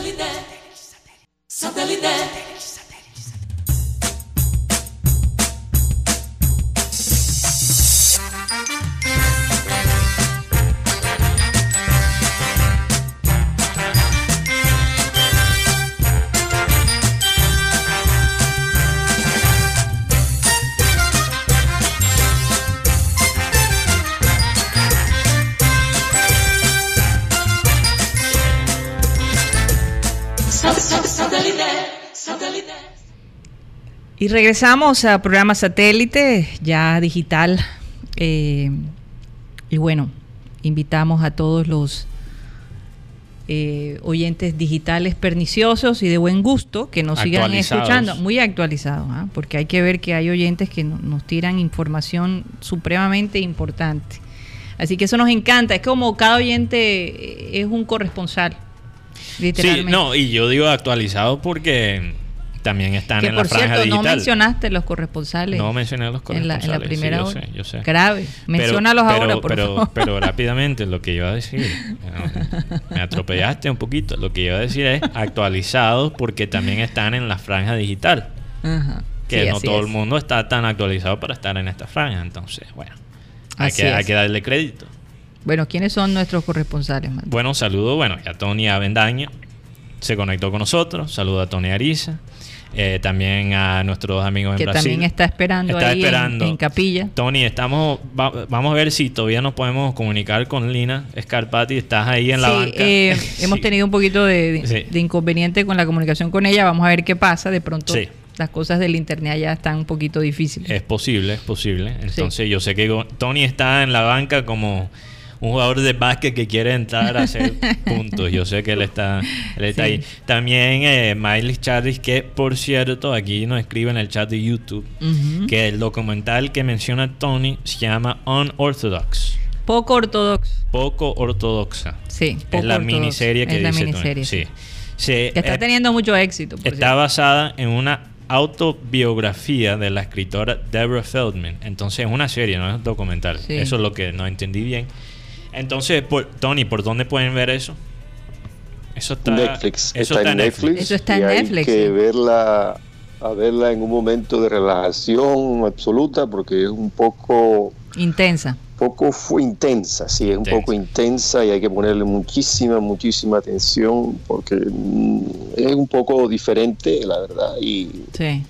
Speaker 1: Y regresamos a programa satélite, ya digital. Eh, y bueno, invitamos a todos los eh, oyentes digitales perniciosos y de buen gusto que nos sigan escuchando, muy actualizados, ¿ah? porque hay que ver que hay oyentes que nos tiran información supremamente importante. Así que eso nos encanta, es como cada oyente es un corresponsal.
Speaker 2: Sí, no, y yo digo actualizado porque también están en la franja digital.
Speaker 1: No mencionaste los corresponsales.
Speaker 2: No mencioné los corresponsales.
Speaker 1: En la, primera yo sé, yo sé. Grave. Menciónalos ahora, por
Speaker 2: pero,
Speaker 1: favor.
Speaker 2: Pero rápidamente, lo que iba a decir. me atropellaste un poquito. Lo que iba a decir es actualizados porque también están en la franja digital. Ajá. Que no todo el mundo está tan actualizado para estar en esta franja. Entonces, bueno. Hay, que, hay que darle crédito.
Speaker 1: Bueno, ¿quiénes son nuestros corresponsales?
Speaker 2: Bueno, saludo, bueno, a Tony Avendaña se conectó con nosotros. Saludo a Tony Ariza. Eh, también a nuestros amigos
Speaker 1: en
Speaker 2: Brasil.
Speaker 1: Que también está esperando ahí En, Capilla.
Speaker 2: Tony, estamos, vamos a ver si todavía nos podemos comunicar con Lina Scarpati. Estás ahí en la banca.
Speaker 1: Eh, hemos tenido un poquito de, inconveniente con la comunicación con ella. Vamos a ver qué pasa. De pronto las cosas del internet ya están un poquito difíciles.
Speaker 2: Es posible, es posible. Entonces yo sé que Tony está en la banca como un jugador de básquet que quiere entrar a hacer puntos. Yo sé que él está, él está ahí. También eh, Miley Charis, que por cierto, aquí nos escribe en el chat de YouTube, que el documental que menciona Tony se llama Unorthodox.
Speaker 1: Poco ortodoxo.
Speaker 2: Poco ortodoxa.
Speaker 1: Sí,
Speaker 2: es la miniserie que
Speaker 1: es la
Speaker 2: dice
Speaker 1: miniserie,
Speaker 2: Sí.
Speaker 1: que está teniendo mucho éxito.
Speaker 2: está basada en una autobiografía de la escritora Deborah Feldman. Entonces es una serie, no es un documental. Eso es lo que no entendí bien. Entonces, Tony, ¿por dónde pueden ver eso?
Speaker 4: Eso está, Netflix. Eso está, en Netflix. Eso está en Netflix. Hay que verla, a verla en un momento de relajación absoluta porque es un poco
Speaker 1: intensa.
Speaker 4: Poco fue intensa, sí, es un poco intensa y hay que ponerle muchísima, muchísima atención porque mm, es un poco diferente, la verdad, y sí.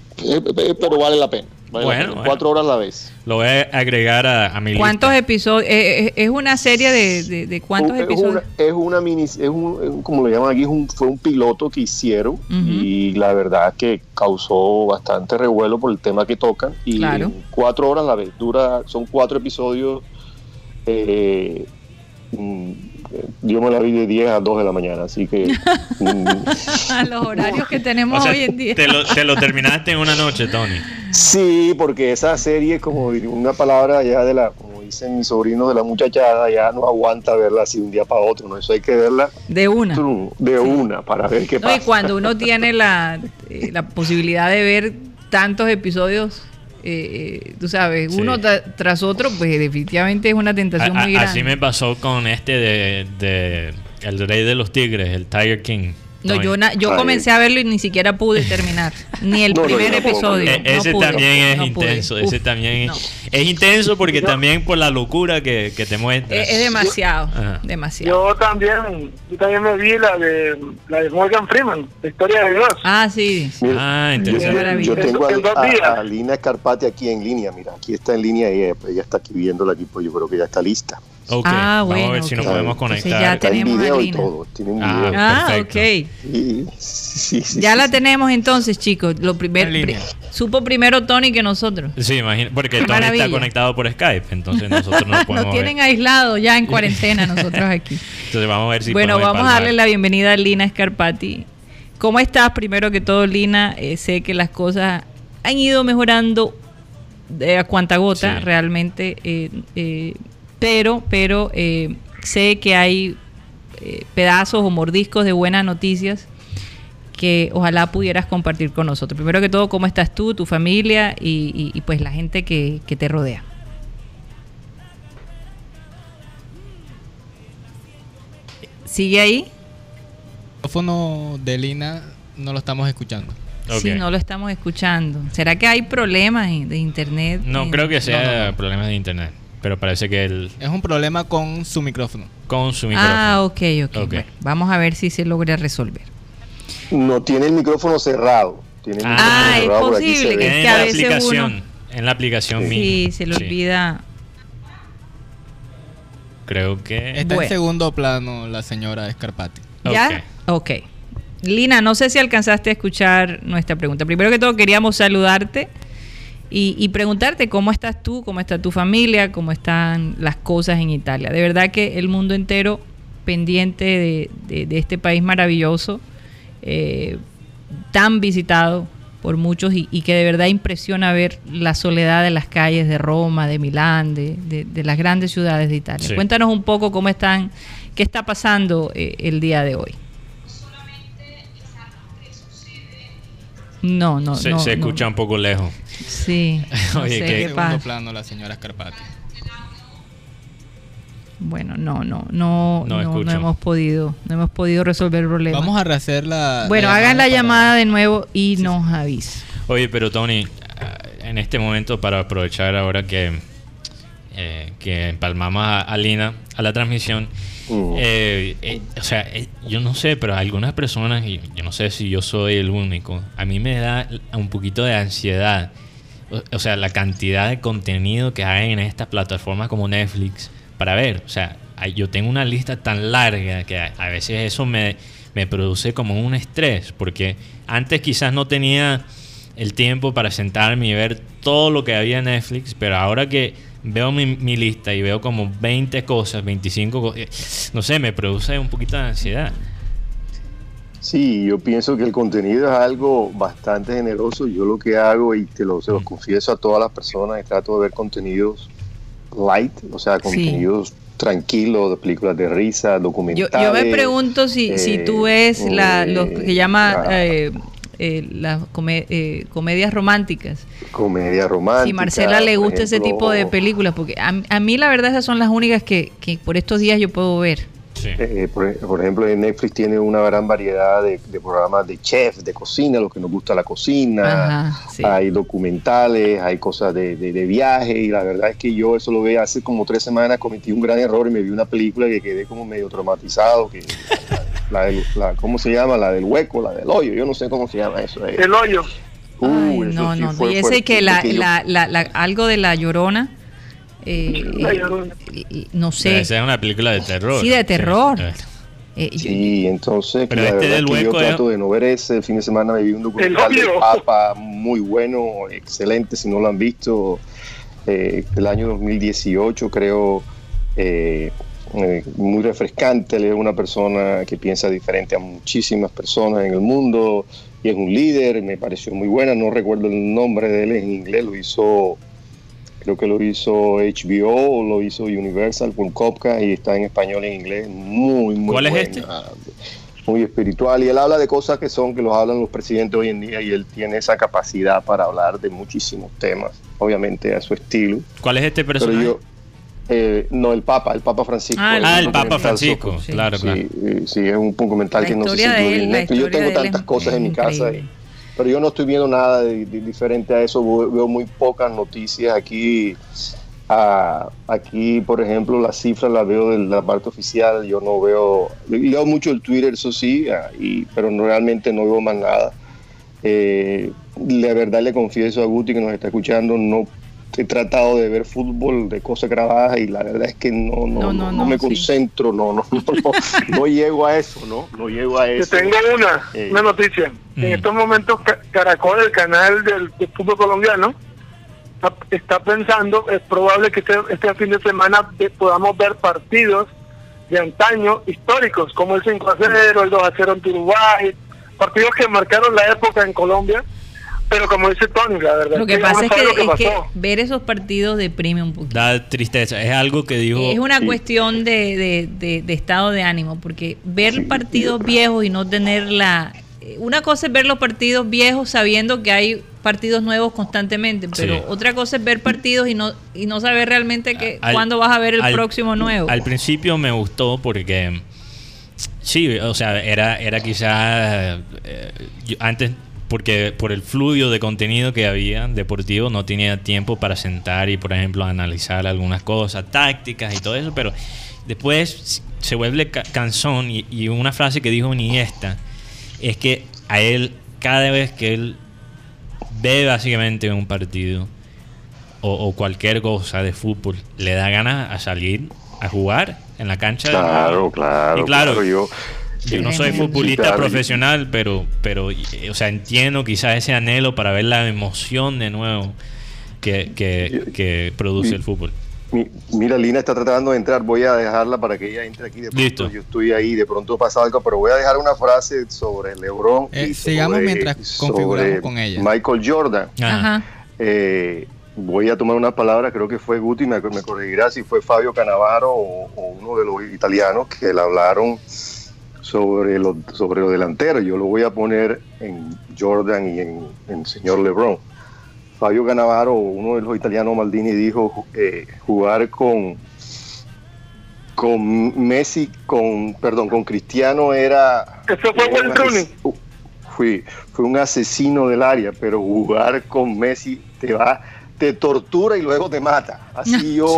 Speaker 4: pero vale la pena bueno, cuatro horas a la vez.
Speaker 2: Lo voy a agregar a, mi
Speaker 1: ¿Cuántos episodios? Eh, eh, ¿Es una serie de, de, cuántos episodios?
Speaker 4: es una mini, es un, como lo llaman aquí, es un, fue un piloto que hicieron y la verdad que causó bastante revuelo por el tema que tocan. Y cuatro horas a la vez, dura, son cuatro episodios. Eh, mm, yo me la vi de 10 a 2 de la mañana, así que...
Speaker 1: Mm. a los horarios que tenemos hoy en día.
Speaker 2: Te lo, te lo, terminaste en una noche, Tony.
Speaker 4: Sí, porque esa serie, como una palabra ya de la, como dicen mis sobrinos, de la muchachada, ya no aguanta verla así un día para otro, ¿no? Eso hay que verla...
Speaker 1: De una.
Speaker 4: De una, para ver qué pasa.
Speaker 1: Y cuando uno tiene la, eh, la posibilidad de ver tantos episodios eh, tú sabes, uno tras otro, pues definitivamente es una tentación muy grande.
Speaker 2: Así me pasó con este de, de El Rey de los Tigres, el Tiger King.
Speaker 1: No, yo, yo comencé a verlo y ni siquiera pude terminar. Ni el primer episodio.
Speaker 2: E-, ese también es intenso. ese también es, intenso porque también por la locura que, te muestra.
Speaker 1: Es, demasiado. demasiado.
Speaker 3: Yo también, yo también me vi la de, la de Morgan Freeman, la historia de Dios.
Speaker 1: Ah, sí.
Speaker 2: ah, interesante.
Speaker 4: Yo, tengo a, Lina Escarpati aquí en línea. Mira, aquí está en línea y ella, ella está aquí viéndola aquí, pues yo creo que ya está lista.
Speaker 2: Okay. Ah, bueno, Vamos a ver si nos podemos conectar. ya
Speaker 1: tenemos
Speaker 4: video y todo. Tiene un
Speaker 1: video. Ah, ah ok. ya la tenemos entonces, chicos. Lo primero. Supo primero Tony que nosotros.
Speaker 2: Sí, imagino, porque Tony está conectado por Skype, entonces nosotros no podemos
Speaker 1: Nos tienen aislado ya en cuarentena nosotros aquí.
Speaker 2: Entonces vamos a ver si
Speaker 1: Bueno, vamos a darle la bienvenida a Lina Scarpati. ¿Cómo estás? Primero que todo, Lina, eh, sé que las cosas han ido mejorando a cuanta gota realmente, eh, eh, pero, pero sé que hay pedazos o mordiscos de buenas noticias que ojalá pudieras compartir con nosotros. Primero que todo, ¿cómo estás tú, tu familia y, pues la gente que, que te rodea? ¿Sigue ahí?
Speaker 5: micrófono de Lina no lo estamos escuchando.
Speaker 1: Sí, no lo estamos escuchando. ¿Será que hay problemas de internet?
Speaker 2: No, creo que sea problemas de internet. Pero parece que él...
Speaker 5: Es un problema con su micrófono.
Speaker 2: Con su micrófono.
Speaker 1: Ah, ok, ok. vamos a ver si se logra resolver.
Speaker 4: No tiene el micrófono cerrado.
Speaker 1: Tiene ah, es posible que,
Speaker 2: en la aplicación, En la aplicación
Speaker 1: Sí, se le olvida...
Speaker 2: Creo que...
Speaker 5: Está en segundo plano la señora Scarpati.
Speaker 1: ¿Ya? Ok. Lina, no sé si alcanzaste a escuchar nuestra pregunta. Primero que todo, queríamos saludarte y, preguntarte cómo estás tú, cómo está tu familia, cómo están las cosas en Italia. De verdad que el mundo entero pendiente de, este país maravilloso, eh, tan visitado por muchos y, que de verdad impresiona ver la soledad de las calles de Roma, de Milán, de, las grandes ciudades de Italia. Cuéntanos un poco cómo están, qué está pasando eh, el día de hoy. No, no,
Speaker 2: se,
Speaker 1: no.
Speaker 2: Se escucha un poco lejos.
Speaker 1: Sí.
Speaker 5: Oye, sé qué segundo plano la señora Scarpati.
Speaker 1: Bueno, no, no, no, no, no, hemos podido, no hemos podido resolver el problema.
Speaker 5: Vamos a rehacer la.
Speaker 1: Bueno, hagan la llamada de nuevo y nos avisen.
Speaker 2: Oye, pero Tony, en este momento para aprovechar ahora que eh, que empalmamos a Lina a la transmisión, eh, eh, o sea, eh, yo no sé, pero algunas personas, y yo no sé si yo soy el único, a mí me da un poquito de ansiedad. O, sea, la cantidad de contenido que hay en estas plataformas como Netflix para ver. O sea, yo tengo una lista tan larga que a, veces eso me, me produce como un estrés, porque antes quizás no tenía el tiempo para sentarme y ver todo lo que había en Netflix, pero ahora que veo mi, mi, lista y veo como 20 cosas, 25 cosas, eh, no sé, me produce un poquito de ansiedad.
Speaker 4: Sí, yo pienso que el contenido es algo bastante generoso. Yo lo que hago, y te lo, se los mm. confieso a todas las personas, es trato de ver contenidos light, o sea, contenidos tranquilos, de películas de risa, documentales.
Speaker 1: Yo, me pregunto si, si tú eh, ves la, lo que llama... Eh, eh, las eh, comedias románticas.
Speaker 4: Comedia romántica.
Speaker 1: Si Marcela le gusta ese tipo de películas, porque a, mí la verdad esas son las únicas que, por estos días yo puedo ver.
Speaker 4: Eh, por, ejemplo, Netflix tiene una gran variedad de, programas de chef, de cocina, los que nos gusta la cocina. Hay documentales, hay cosas de, de, viaje. Y la verdad es que yo eso lo vi hace como tres semanas, cometí un gran error y me vi una película que quedé como medio traumatizado. Que, la, la, ¿Cómo se llama? La del hueco, la del hoyo. Yo no sé cómo se llama eso.
Speaker 3: El hoyo.
Speaker 1: no, no, y ese que la, la, algo de la llorona. Eh, eh, no sé.
Speaker 2: Esa es una película de terror.
Speaker 1: Sí, de terror.
Speaker 4: Sí, entonces Pero este del hueco yo trato de no ver ese. El fin de semana me vi un documental de Papa muy bueno, excelente, si no lo han visto. Eh, el año 2018 creo eh, eh, muy refrescante, él es una persona que piensa diferente a muchísimas personas en el mundo y es un líder, me pareció muy buena, no recuerdo el nombre de él en inglés, lo hizo, creo que lo hizo HBO o lo hizo Universal por Copca y está en español y en inglés, muy, muy
Speaker 2: ¿Cuál es este?
Speaker 4: Muy espiritual y él habla de cosas que son que los hablan los presidentes hoy en día y él tiene esa capacidad para hablar de muchísimos temas, obviamente a su estilo.
Speaker 2: ¿Cuál es este personaje?
Speaker 4: Eh, no, el Papa, el Papa Francisco.
Speaker 2: Ah, el, Papa Francisco, claro,
Speaker 4: claro. Sí, es un documental que no sé si Yo tengo tantas cosas en mi casa, pero yo no estoy viendo nada diferente a eso. Veo muy pocas noticias aquí. aquí, por ejemplo, las cifras las veo de la parte oficial. Yo no veo, leo mucho el Twitter, eso sí, ah, y, pero realmente no veo más nada. Eh, la verdad le confieso a Guti que nos está escuchando, no he tratado de ver fútbol de cosas grabadas y la verdad es que no, no, no, me concentro, no, no, no, no, llego a eso, ¿no? No llego a eso.
Speaker 3: Te tengo una, eh, una noticia. En mm. estos momentos Caracol, el canal del, fútbol colombiano, está, pensando, es probable que este, este fin de semana podamos ver partidos de antaño históricos, como el 5 a 0, el 2 a 0 en Uruguay, partidos que marcaron la época en Colombia pero como dice Tony, la verdad.
Speaker 1: Lo que, pasa es, que, ver esos partidos deprime un poquito.
Speaker 2: Da tristeza, es algo que dijo.
Speaker 1: Es una cuestión de, de, estado de ánimo, porque ver partidos viejos y no tener la. Una cosa es ver los partidos viejos sabiendo que hay partidos nuevos constantemente, pero otra cosa es ver partidos y no y no saber realmente que, cuándo vas a ver el próximo nuevo.
Speaker 2: Al principio me gustó porque sí, o sea, era era quizás eh, antes porque por el fluido de contenido que había deportivo no tenía tiempo para sentar y por ejemplo analizar algunas cosas, tácticas y todo eso, pero después se vuelve cansón y, una frase que dijo Iniesta es que a él cada vez que él ve básicamente un partido o, cualquier cosa de fútbol le da ganas a salir a jugar en la cancha.
Speaker 4: Claro, claro,
Speaker 2: y claro, yo yo no soy futbolista profesional, pero, pero, o sea, entiendo quizás ese anhelo para ver la emoción de nuevo que, que, produce el fútbol.
Speaker 4: Mira, Lina está tratando de entrar. Voy a dejarla para que ella entre aquí. De pronto Yo estoy ahí, de pronto pasa algo, pero voy a dejar una frase sobre LeBron.
Speaker 5: Eh, sigamos mientras configuramos con ella.
Speaker 4: Michael Jordan. Ajá. Eh, voy a tomar una palabra, creo que fue Guti, me, me corregirá si fue Fabio Canavaro o, o, uno de los italianos que le hablaron sobre los sobre los delanteros. Yo lo voy a poner en Jordan y en, en señor LeBron. Fabio Cannavaro, uno de los italianos Maldini, dijo eh, jugar con con Messi, con perdón, con Cristiano era.
Speaker 3: Eso fue
Speaker 4: fue, fue un asesino del área, pero jugar con Messi te va te tortura y luego te mata. Así yo,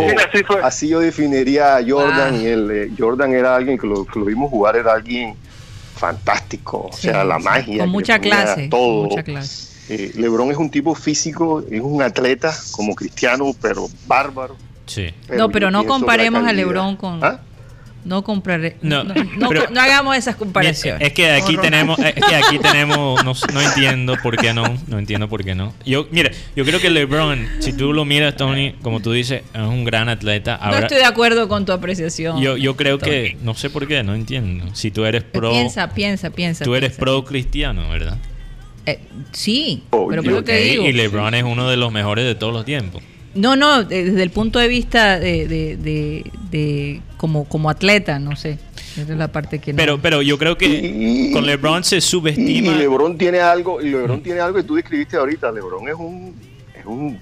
Speaker 4: así, yo definiría a Jordan ah. y él. Eh, Jordan era alguien que lo, que lo, vimos jugar, era alguien fantástico, o sea, la magia.
Speaker 1: Con mucha clase.
Speaker 4: Todo. Eh, Lebron es un tipo físico, es un atleta como cristiano, pero bárbaro.
Speaker 2: Sí.
Speaker 1: no, pero no comparemos a Lebron con, ¿Ah? No compraré. No, no, no, hagamos esas comparaciones.
Speaker 2: Es que aquí tenemos, es que aquí tenemos, no, no, entiendo por qué no, no entiendo por qué no. Yo, mira, yo creo que LeBron, si tú lo miras, Tony, como tú dices, es un gran atleta.
Speaker 1: no estoy de acuerdo con tu apreciación.
Speaker 2: Yo, yo creo que, no sé por qué, no entiendo. Si tú eres pro.
Speaker 1: Piensa, piensa, piensa.
Speaker 2: Tú eres pro cristiano, ¿verdad?
Speaker 1: Eh, sí, oh, pero, pero te digo.
Speaker 2: Y LeBron es uno de los mejores de todos los tiempos.
Speaker 1: No, no, desde el punto de vista de, de, de, como, como atleta, no sé. Esa es la parte que no.
Speaker 2: Pero, pero yo creo que con LeBron se subestima.
Speaker 4: Y, LeBron tiene algo, y LeBron tiene algo que tú describiste ahorita. LeBron es un, es un,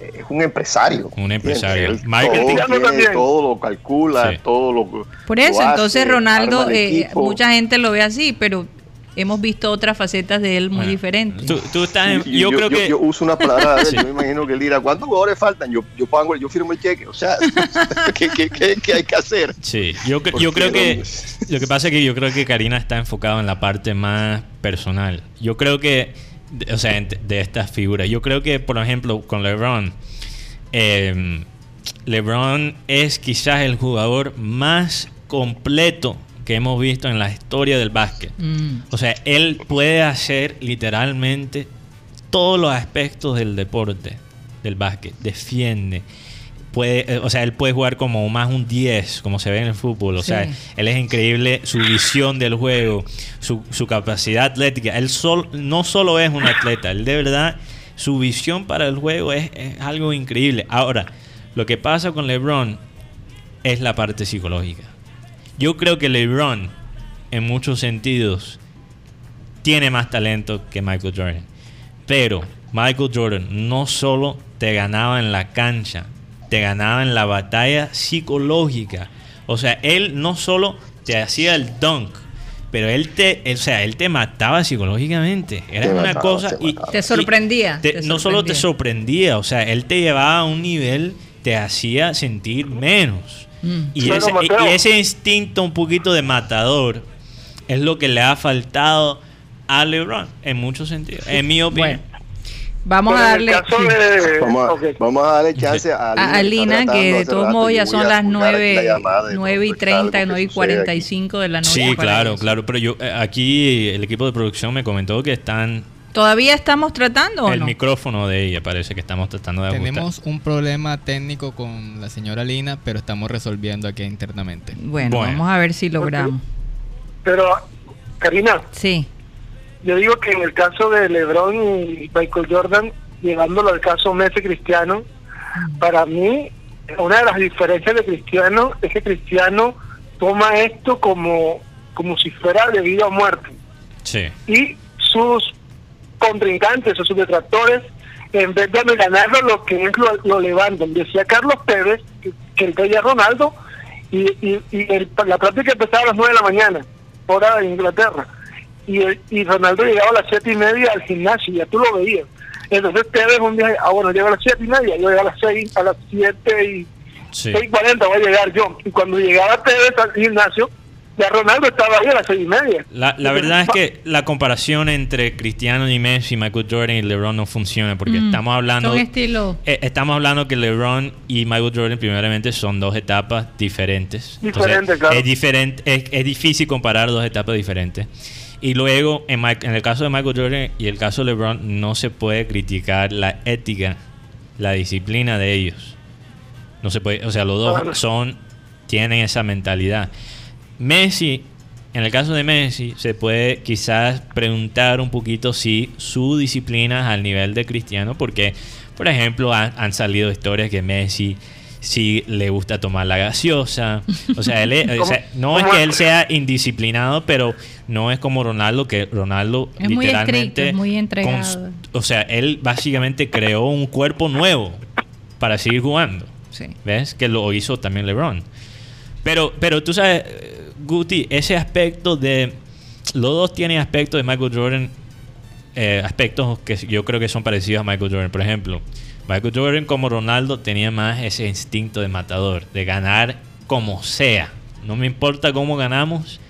Speaker 4: es un empresario.
Speaker 2: Un empresario.
Speaker 4: Michael todo, todo lo calcula, todo lo.
Speaker 1: Por eso, entonces Ronaldo, eh, mucha gente lo ve así, pero hemos visto otras facetas de él muy diferentes.
Speaker 2: Tú, estás yo, creo que...
Speaker 4: Yo, uso una palabra de él, yo me imagino que él dirá, ¿cuántos jugadores faltan? Yo, yo, pongo, yo firmo el cheque, o sea, ¿qué, qué, qué, hay que hacer?
Speaker 2: Sí, yo, yo creo que... Lo que pasa es que yo creo que Karina está enfocada en la parte más personal. Yo creo que, o sea, de estas figuras, yo creo que, por ejemplo, con LeBron, eh, LeBron es quizás el jugador más completo que hemos visto en la historia del básquet. Mm. O sea, él puede hacer literalmente todos los aspectos del deporte, del básquet. Defiende. Puede, eh, o sea, él puede jugar como más un 10, como se ve en el fútbol. O sea, él es increíble, su visión del juego, su, capacidad atlética. Él no solo es un atleta, él de verdad, su visión para el juego es, es algo increíble. Ahora, lo que pasa con LeBron es la parte psicológica. Yo creo que LeBron, en muchos sentidos, tiene más talento que Michael Jordan. Pero Michael Jordan no solo te ganaba en la cancha, te ganaba en la batalla psicológica. O sea, él no solo te hacía el dunk, pero él te, o sea, él te mataba psicológicamente. Era una cosa
Speaker 1: y te sorprendía.
Speaker 2: No solo te sorprendía, o sea, él te llevaba a un nivel, te hacía sentir menos. Mm. Y, ese, instinto un poquito de matador es lo que le ha faltado a LeBron en muchos sentidos, en mi opinión.
Speaker 1: Vamos a darle
Speaker 4: vamos, a, darle chance a
Speaker 1: Lina, que, de todos modos ya son las 9, 9 y 30, 9 y 45 de la noche.
Speaker 2: Sí, claro, claro, pero yo eh, aquí el equipo de producción me comentó que están
Speaker 1: ¿Todavía estamos tratando
Speaker 2: El micrófono de ella parece que estamos tratando de
Speaker 5: ajustar. Tenemos un problema técnico con la señora Lina, pero estamos resolviendo aquí internamente.
Speaker 1: Bueno, vamos a ver si logramos.
Speaker 3: Pero, Karina.
Speaker 1: Sí.
Speaker 3: Yo digo que en el caso de LeBron y Michael Jordan, llevándolo al caso Messi Cristiano, para mí, una de las diferencias de Cristiano es que Cristiano toma esto como, como si fuera de vida o muerte.
Speaker 2: Sí.
Speaker 3: Y sus contrincantes o sus detractores, en vez de ganarlo, lo que es lo, levantan. Decía Carlos Pérez que, el veía Ronaldo y, y, la práctica empezaba a las 9 de la mañana, hora de Inglaterra. Y, y Ronaldo llegaba a las siete y media al gimnasio, ya tú lo veías. Entonces Pérez un día, ah bueno, llega a las siete y media, yo llego a las 6, a las 7 y, sí. y 40 voy a llegar yo. Y cuando llegaba Pérez al gimnasio, ya Ronaldo estaba ahí a las seis y media.
Speaker 2: La, la verdad es que la comparación entre Cristiano y Messi, Michael Jordan y LeBron no funciona porque mm, estamos hablando
Speaker 1: estilo.
Speaker 2: Eh, estamos hablando que LeBron y Michael Jordan primeramente son dos etapas diferentes. Diferente, claro. Es diferente, es, es, difícil comparar dos etapas diferentes. Y luego en, en el caso de Michael Jordan y el caso de LeBron no se puede criticar la ética, la disciplina de ellos. No se puede, o sea, los dos son tienen esa mentalidad. Messi, en el caso de Messi, se puede quizás preguntar un poquito si su disciplina es al nivel de Cristiano, porque, por ejemplo, han, salido historias que Messi sí le gusta tomar la gaseosa. O sea, no es que él sea indisciplinado, pero no es como Ronaldo, que Ronaldo
Speaker 1: es literalmente. Muy, muy entregado.
Speaker 2: o sea, él básicamente creó un cuerpo nuevo para seguir jugando. ¿Ves? Que lo hizo también LeBron. Pero, pero tú sabes, Guti, ese aspecto de. Los dos tienen aspectos de Michael Jordan, eh, aspectos que yo creo que son parecidos a Michael Jordan. Por ejemplo, Michael Jordan, como Ronaldo, tenía más ese instinto de matador, de ganar como sea. No me importa cómo ganamos,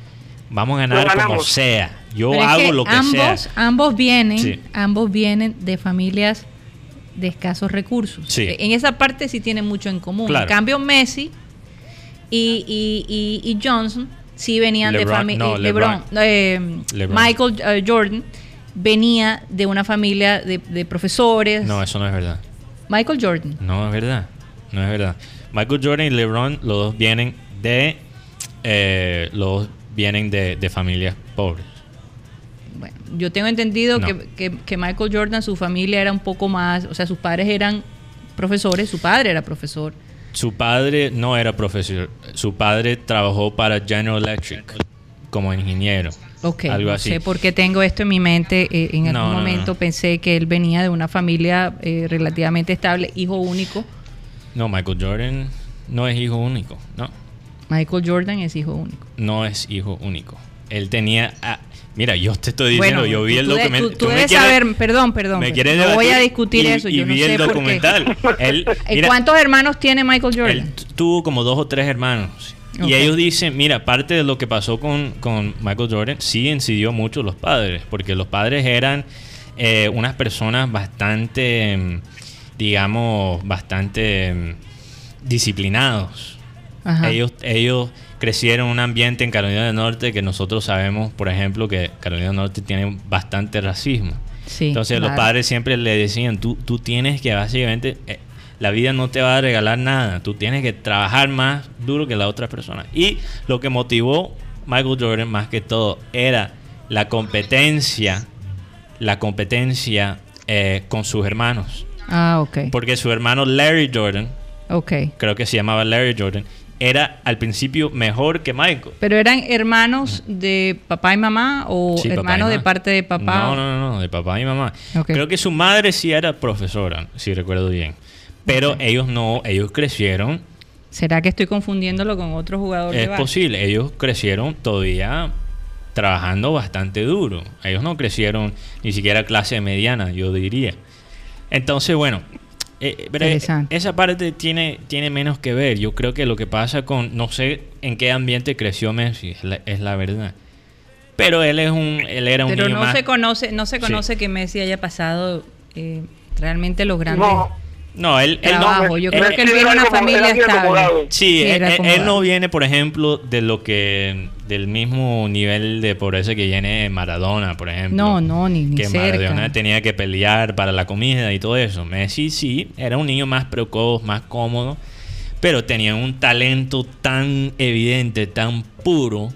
Speaker 2: vamos a ganar como sea. Yo hago lo que
Speaker 1: ambos,
Speaker 2: sea.
Speaker 1: Ambos vienen, ambos vienen de familias de escasos recursos. En esa parte sí tienen mucho en común. En cambio, Messi y, y, y Johnson sí venían de familia. Eh, eh, Michael eh, Jordan venía de una familia de, profesores.
Speaker 2: No, eso no es verdad.
Speaker 1: Michael Jordan.
Speaker 2: No es verdad. No es verdad. Michael Jordan y LeBron, los dos vienen de. los vienen de, familias pobres.
Speaker 1: Bueno, yo tengo entendido que, que Michael Jordan, su familia era un poco más. O sea, sus padres eran profesores, su padre era profesor.
Speaker 2: Su padre no era profesor, su padre trabajó para General Electric como ingeniero.
Speaker 1: Ok, algo así. sé por qué tengo esto en mi mente. Eh, en algún momento pensé que él venía de una familia eh, relativamente estable, hijo único.
Speaker 2: No, Michael Jordan no es hijo único, no.
Speaker 1: Michael Jordan es hijo único.
Speaker 2: No es hijo único. Él tenía, Mira, yo te estoy diciendo, yo vi el documental.
Speaker 1: Tú, debes saber, perdón, perdón. no voy a discutir eso.
Speaker 2: Y
Speaker 1: yo
Speaker 2: vi
Speaker 1: no sé
Speaker 2: el documental.
Speaker 1: ¿Cuántos hermanos tiene Michael Jordan? Él
Speaker 2: tuvo como dos o tres hermanos. Y ellos dicen, mira, parte de lo que pasó con, con Michael Jordan, sí incidió mucho los padres, porque los padres eran eh, unas personas bastante, digamos, bastante disciplinados. Ellos, ellos crecieron en un ambiente en Carolina del Norte que nosotros sabemos, por ejemplo, que Carolina del Norte tiene bastante racismo. Entonces los padres siempre le decían, tú, tú tienes que básicamente, eh, la vida no te va a regalar nada, tú tienes que trabajar más duro que la otra persona. Y lo que motivó Michael Jordan más que todo era la competencia, la competencia eh, con sus hermanos.
Speaker 1: Ah, ok.
Speaker 2: Porque su hermano Larry Jordan,
Speaker 1: okay.
Speaker 2: creo que se llamaba Larry Jordan, era al principio mejor que Michael.
Speaker 1: ¿Pero eran hermanos de papá y mamá o hermanos de parte de papá?
Speaker 2: No, no, no, de papá y mamá. Creo que su madre sí era profesora, si recuerdo bien. Pero ellos no, ellos crecieron.
Speaker 1: ¿Será que estoy confundiéndolo con otro jugador?
Speaker 2: Es posible, ellos crecieron todavía trabajando bastante duro. Ellos no crecieron ni siquiera clase mediana, yo diría. Entonces, bueno, eh, esa parte tiene, tiene menos que ver. Yo creo que lo que pasa con, no sé en qué ambiente creció Messi, es la, verdad. Pero él es un, él era un
Speaker 1: Pero no se conoce, no se conoce que Messi haya pasado eh, realmente los grandes...
Speaker 2: No. Él,
Speaker 1: no, yo creo que él viene de una familia estable.
Speaker 2: Sí, él, no viene, por ejemplo, de lo que del mismo nivel de pobreza que viene Maradona, por ejemplo.
Speaker 1: No, no, ni, ni
Speaker 2: Que Maradona tenía que pelear para la comida y todo eso. Messi sí, era un niño más precoz, más cómodo, pero tenía un talento tan evidente, tan puro,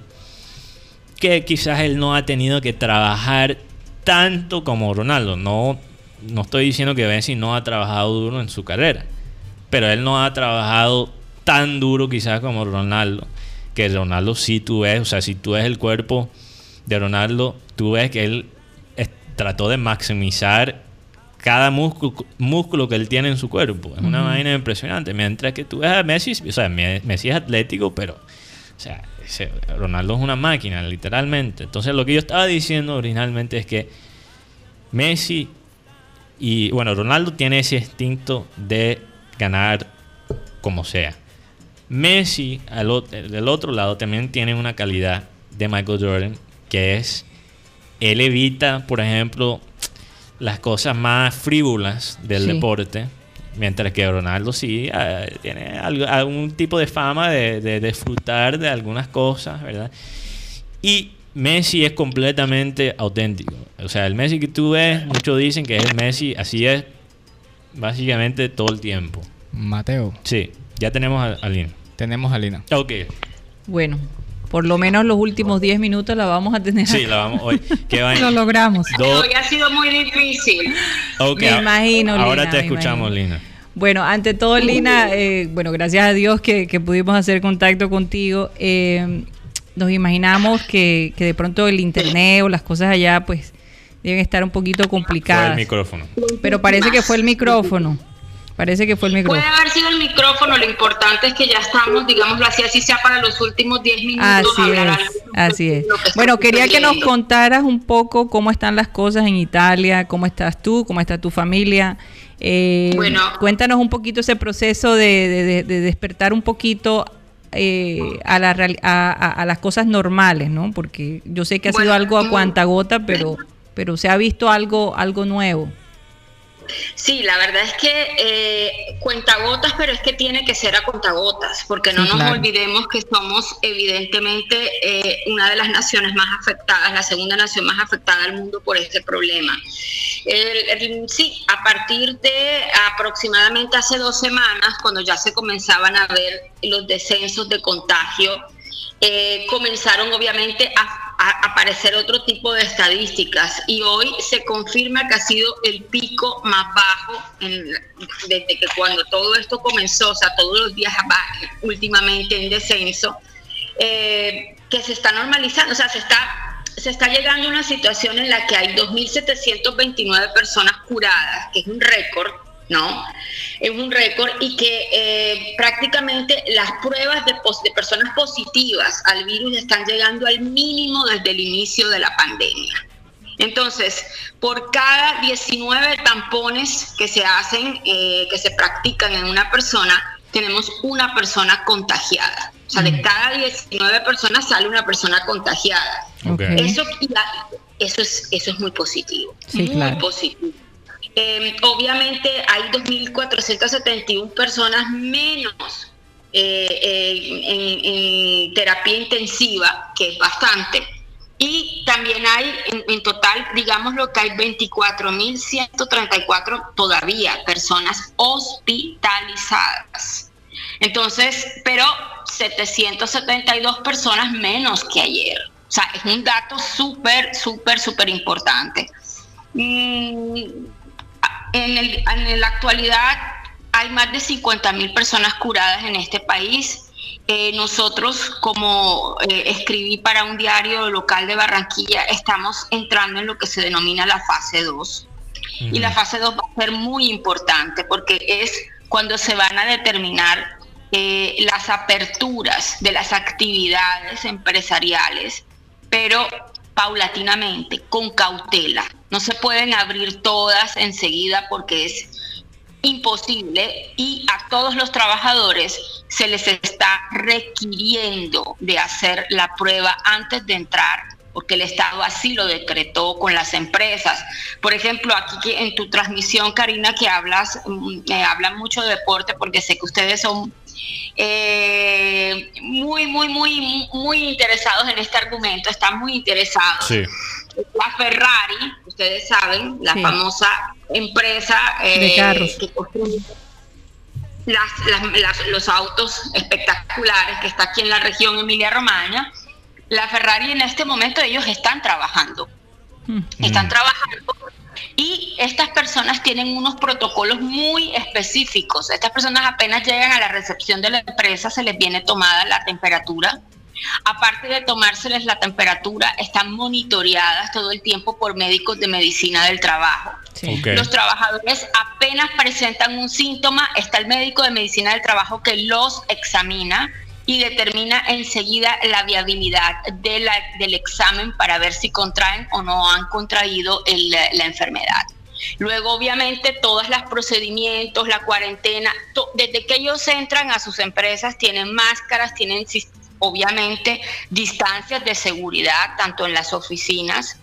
Speaker 2: que quizás él no ha tenido que trabajar tanto como Ronaldo. No, no estoy diciendo que Messi no ha trabajado duro en su carrera, pero él no ha trabajado tan duro quizás como Ronaldo. Que Ronaldo sí tú ves, o sea, si tú ves el cuerpo de Ronaldo, tú ves que él trató de maximizar cada músculo, músculo que él tiene en su cuerpo. Es una vaina impresionante. Mientras que tú ves a Messi, o sea, Messi es atlético, pero, o sea, Ronaldo es una máquina, literalmente. Entonces lo que yo estaba diciendo originalmente es que Messi y, bueno, Ronaldo tiene ese instinto de ganar como sea. Messi, al, del otro lado, también tiene una calidad de Michael Jordan, que es, él evita, por ejemplo, las cosas más frívolas del deporte Mientras que Ronaldo sí ah, tiene algún tipo de fama de, disfrutar de algunas cosas, ¿verdad? Y Messi es completamente auténtico. O sea, el Messi que tú ves, muchos dicen que es el Messi, así es básicamente todo el tiempo.
Speaker 5: Mateo.
Speaker 2: Sí, ya tenemos a, Lina.
Speaker 5: Tenemos a Lina.
Speaker 2: Ok.
Speaker 1: Bueno, por lo menos los últimos 10 minutos la vamos a tener.
Speaker 2: Sí, la vamos hoy.
Speaker 1: lo logramos.
Speaker 6: Hoy ha sido muy difícil.
Speaker 1: me imagino.
Speaker 2: Ahora te escuchamos, Lina.
Speaker 1: Bueno, ante todo, Lina, eh, bueno, gracias a Dios que, pudimos hacer contacto contigo. Eh, nos imaginamos que, que, de pronto el internet o las cosas allá, pues, deben estar un poquito complicadas.
Speaker 2: Fue el micrófono.
Speaker 1: Pero parece que fue el micrófono. Parece que fue el micrófono.
Speaker 6: Puede haber sido el micrófono, lo importante es que ya estamos, digámoslo así, así sea para los últimos 10 minutos.
Speaker 1: Así es, así es. Bueno, quería que nos contaras un poco cómo están las cosas en Italia, cómo estás tú, cómo está tu familia. Eh, bueno, cuéntanos un poquito ese proceso de, despertar un poquito eh, a, la, a, las cosas normales, ¿no? Porque yo sé que ha sido algo a cuanta gota, pero, pero se ha visto algo, algo nuevo.
Speaker 6: Sí, la verdad es que eh, cuentagotas, pero es que tiene que ser a cuentagotas, porque no nos olvidemos que somos evidentemente eh, una de las naciones más afectadas, la segunda nación más afectada del mundo por este problema. sí, a partir de aproximadamente hace dos semanas, cuando ya se comenzaban a ver los descensos de contagio, eh, comenzaron obviamente a aparecer otro tipo de estadísticas. Y hoy se confirma que ha sido el pico más bajo desde que cuando todo esto comenzó, o sea, todos los días últimamente en descenso, eh, que se está normalizando, o sea, se está, se está llegando a una situación en la que hay 2.729 personas curadas, que es un récord, ¿no? Es un récord y que eh, prácticamente las pruebas de, de, personas positivas al virus están llegando al mínimo desde el inicio de la pandemia. Entonces, por cada 19 tampones que se hacen, eh, que se practican en una persona, tenemos una persona contagiada. O sea, de mm. cada 19 personas sale una persona contagiada. Eso, eso, es, eso es muy positivo. muy positivo. Em, obviamente hay 2.471 personas menos eh, en, terapia intensiva, que es bastante. Y también hay en, total, digamos lo que hay 24.134 todavía personas hospitalizadas. Entonces, pero 772 personas menos que ayer. O sea, es un dato súper, súper, súper importante. Mm, en, la actualidad hay más de 50 mil personas curadas en este país. Eh, nosotros, como eh, escribí para un diario local de Barranquilla, estamos entrando en lo que se denomina la fase 2. Y la fase 2 va a ser muy importante porque es cuando se van a determinar eh, las aperturas de las actividades empresariales, pero paulatinamente, con cautela. No se pueden abrir todas enseguida porque es imposible y a todos los trabajadores se les está requiriendo de hacer la prueba antes de entrar porque el Estado así lo decretó con las empresas. Por ejemplo, aquí en tu transmisión, Karina, que hablas, mm, eh, hablan mucho de deporte, porque sé que ustedes son eh, muy, muy, muy, muy interesados en este argumento, están muy interesados. La Ferrari, ustedes saben, la famosa empresa
Speaker 1: eh, de carros.
Speaker 6: que construye los autos espectaculares que está aquí en la región Emilia Romagna, la Ferrari en este momento ellos están trabajando. Mm. Están trabajando y estas personas tienen unos protocolos muy específicos. Estas personas apenas llegan a la recepción de la empresa, se les viene tomada la temperatura. Aparte de tomárseles la temperatura, están monitoreadas todo el tiempo por médicos de medicina del trabajo. Los trabajadores apenas presentan un síntoma, está el médico de medicina del trabajo que los examina y determina enseguida la viabilidad del examen para ver si contraen o no han contraído la enfermedad. Luego, obviamente, todos los procedimientos, la cuarentena, desde que ellos entran a sus empresas, tienen máscaras, tienen obviamente distancias de seguridad, tanto en las oficinas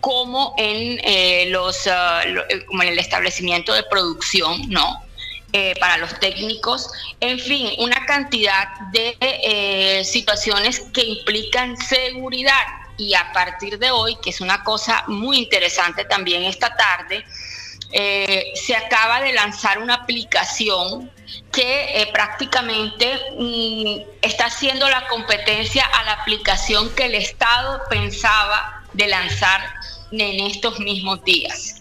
Speaker 6: como en, eh, los, ah, como en el establecimiento de producción, ¿no? Para los técnicos, en fin, una cantidad de situaciones que implican seguridad. Y a partir de hoy, que es una cosa muy interesante también esta tarde, se acaba de lanzar una aplicación que prácticamente mm, está haciendo la competencia a la aplicación que el Estado pensaba de lanzar en estos mismos días.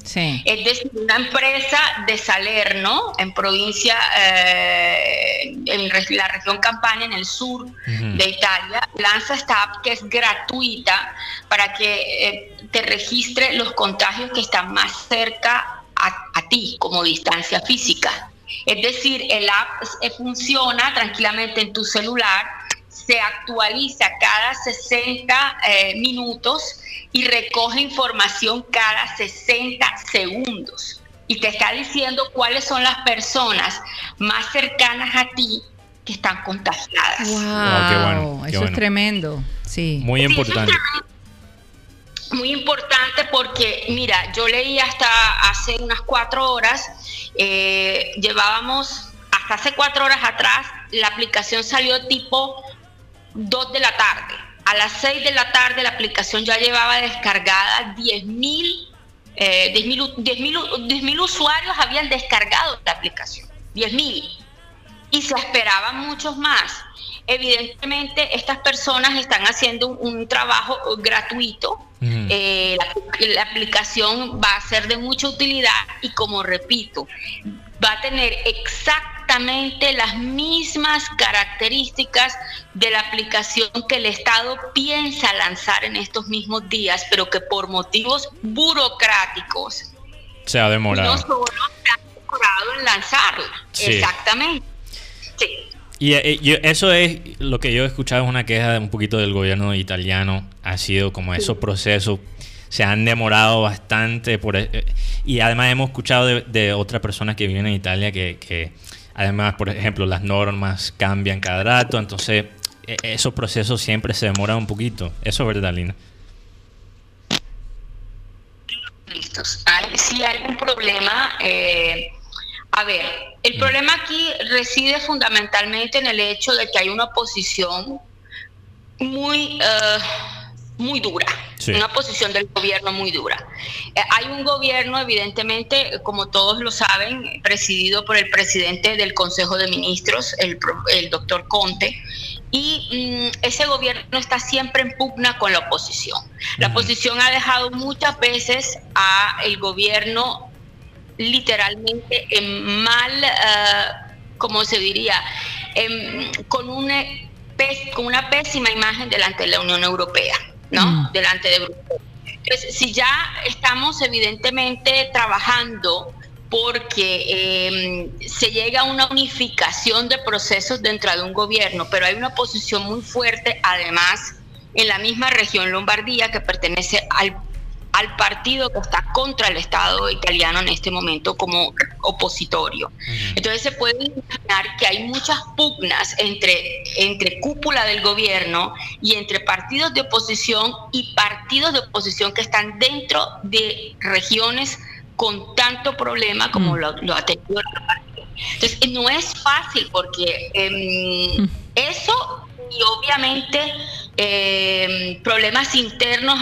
Speaker 6: Es decir, una empresa de Salerno, en provincia, eh, en la región Campania, en el sur de Italia, lanza esta app que es gratuita para que eh, te registre los contagios que están más cerca a, ti como distancia física. Es decir, el app eh, funciona tranquilamente en tu celular, se actualiza cada 60 minutos y recoge información cada 60 segundos. Y te está diciendo cuáles son las personas más cercanas a ti que están contagiadas.
Speaker 1: Wow, ah, eso es tremendo. Sí.
Speaker 2: Muy importante.
Speaker 6: muy importante porque, mira, yo leí hasta hace unas cuatro horas, eh, llevábamos, hasta hace cuatro horas atrás, la aplicación salió tipo dos de la tarde a las 6 de la tarde la aplicación ya llevaba descargada 10.000 eh, 10 usuarios habían descargado la aplicación, 10.000. Y se esperaban muchos más. Evidentemente, estas personas están haciendo un, trabajo gratuito. Eh, la, aplicación va a ser de mucha utilidad y como repito, va a tener exactamente las mismas características de la aplicación que el Estado piensa lanzar en estos mismos días, pero que por motivos burocráticos
Speaker 2: se ha demorado.
Speaker 6: No solo se ha demorado en lanzarla. Exactamente. Sí.
Speaker 2: Y, eh, eso es lo que yo he escuchado, es una queja de un poquito del gobierno italiano, ha sido como esos procesos se han demorado bastante por, eh, y además hemos escuchado de, de otras personas que viven en Italia que, que Además, por ejemplo, las normas cambian cada rato, entonces e, esos procesos siempre se demoran un poquito. Eso es verdad, Lina.
Speaker 6: Listos. Si hay un problema, eh, a ver, el mm. problema aquí reside fundamentalmente en el hecho de que hay una oposición muy... Eh, muy dura, una posición del gobierno muy dura. Eh, hay un gobierno, evidentemente, como todos lo saben, presidido por el presidente del Consejo de Ministros, el, doctor Conte, y mm, ese gobierno está siempre en pugna con la oposición. La oposición ha dejado muchas veces a el gobierno literalmente en mal, uh, ¿cómo se diría? con, una, con una pésima imagen delante de la Unión Europea. ¿no? Mm. Delante de Bruselas. Entonces, si ya estamos evidentemente trabajando porque em, se llega a una unificación de procesos dentro de un gobierno, pero hay una posición muy fuerte, además, en la misma región Lombardía, que pertenece al al partido que está contra el Estado italiano en este momento como opositorio. Entonces se puede imaginar que hay muchas pugnas entre, entre cúpula del gobierno y entre partidos de oposición y partidos de oposición que están dentro de regiones con tanto problema como mm. lo, ha tenido Entonces no es fácil porque mm. eso y obviamente eh, problemas internos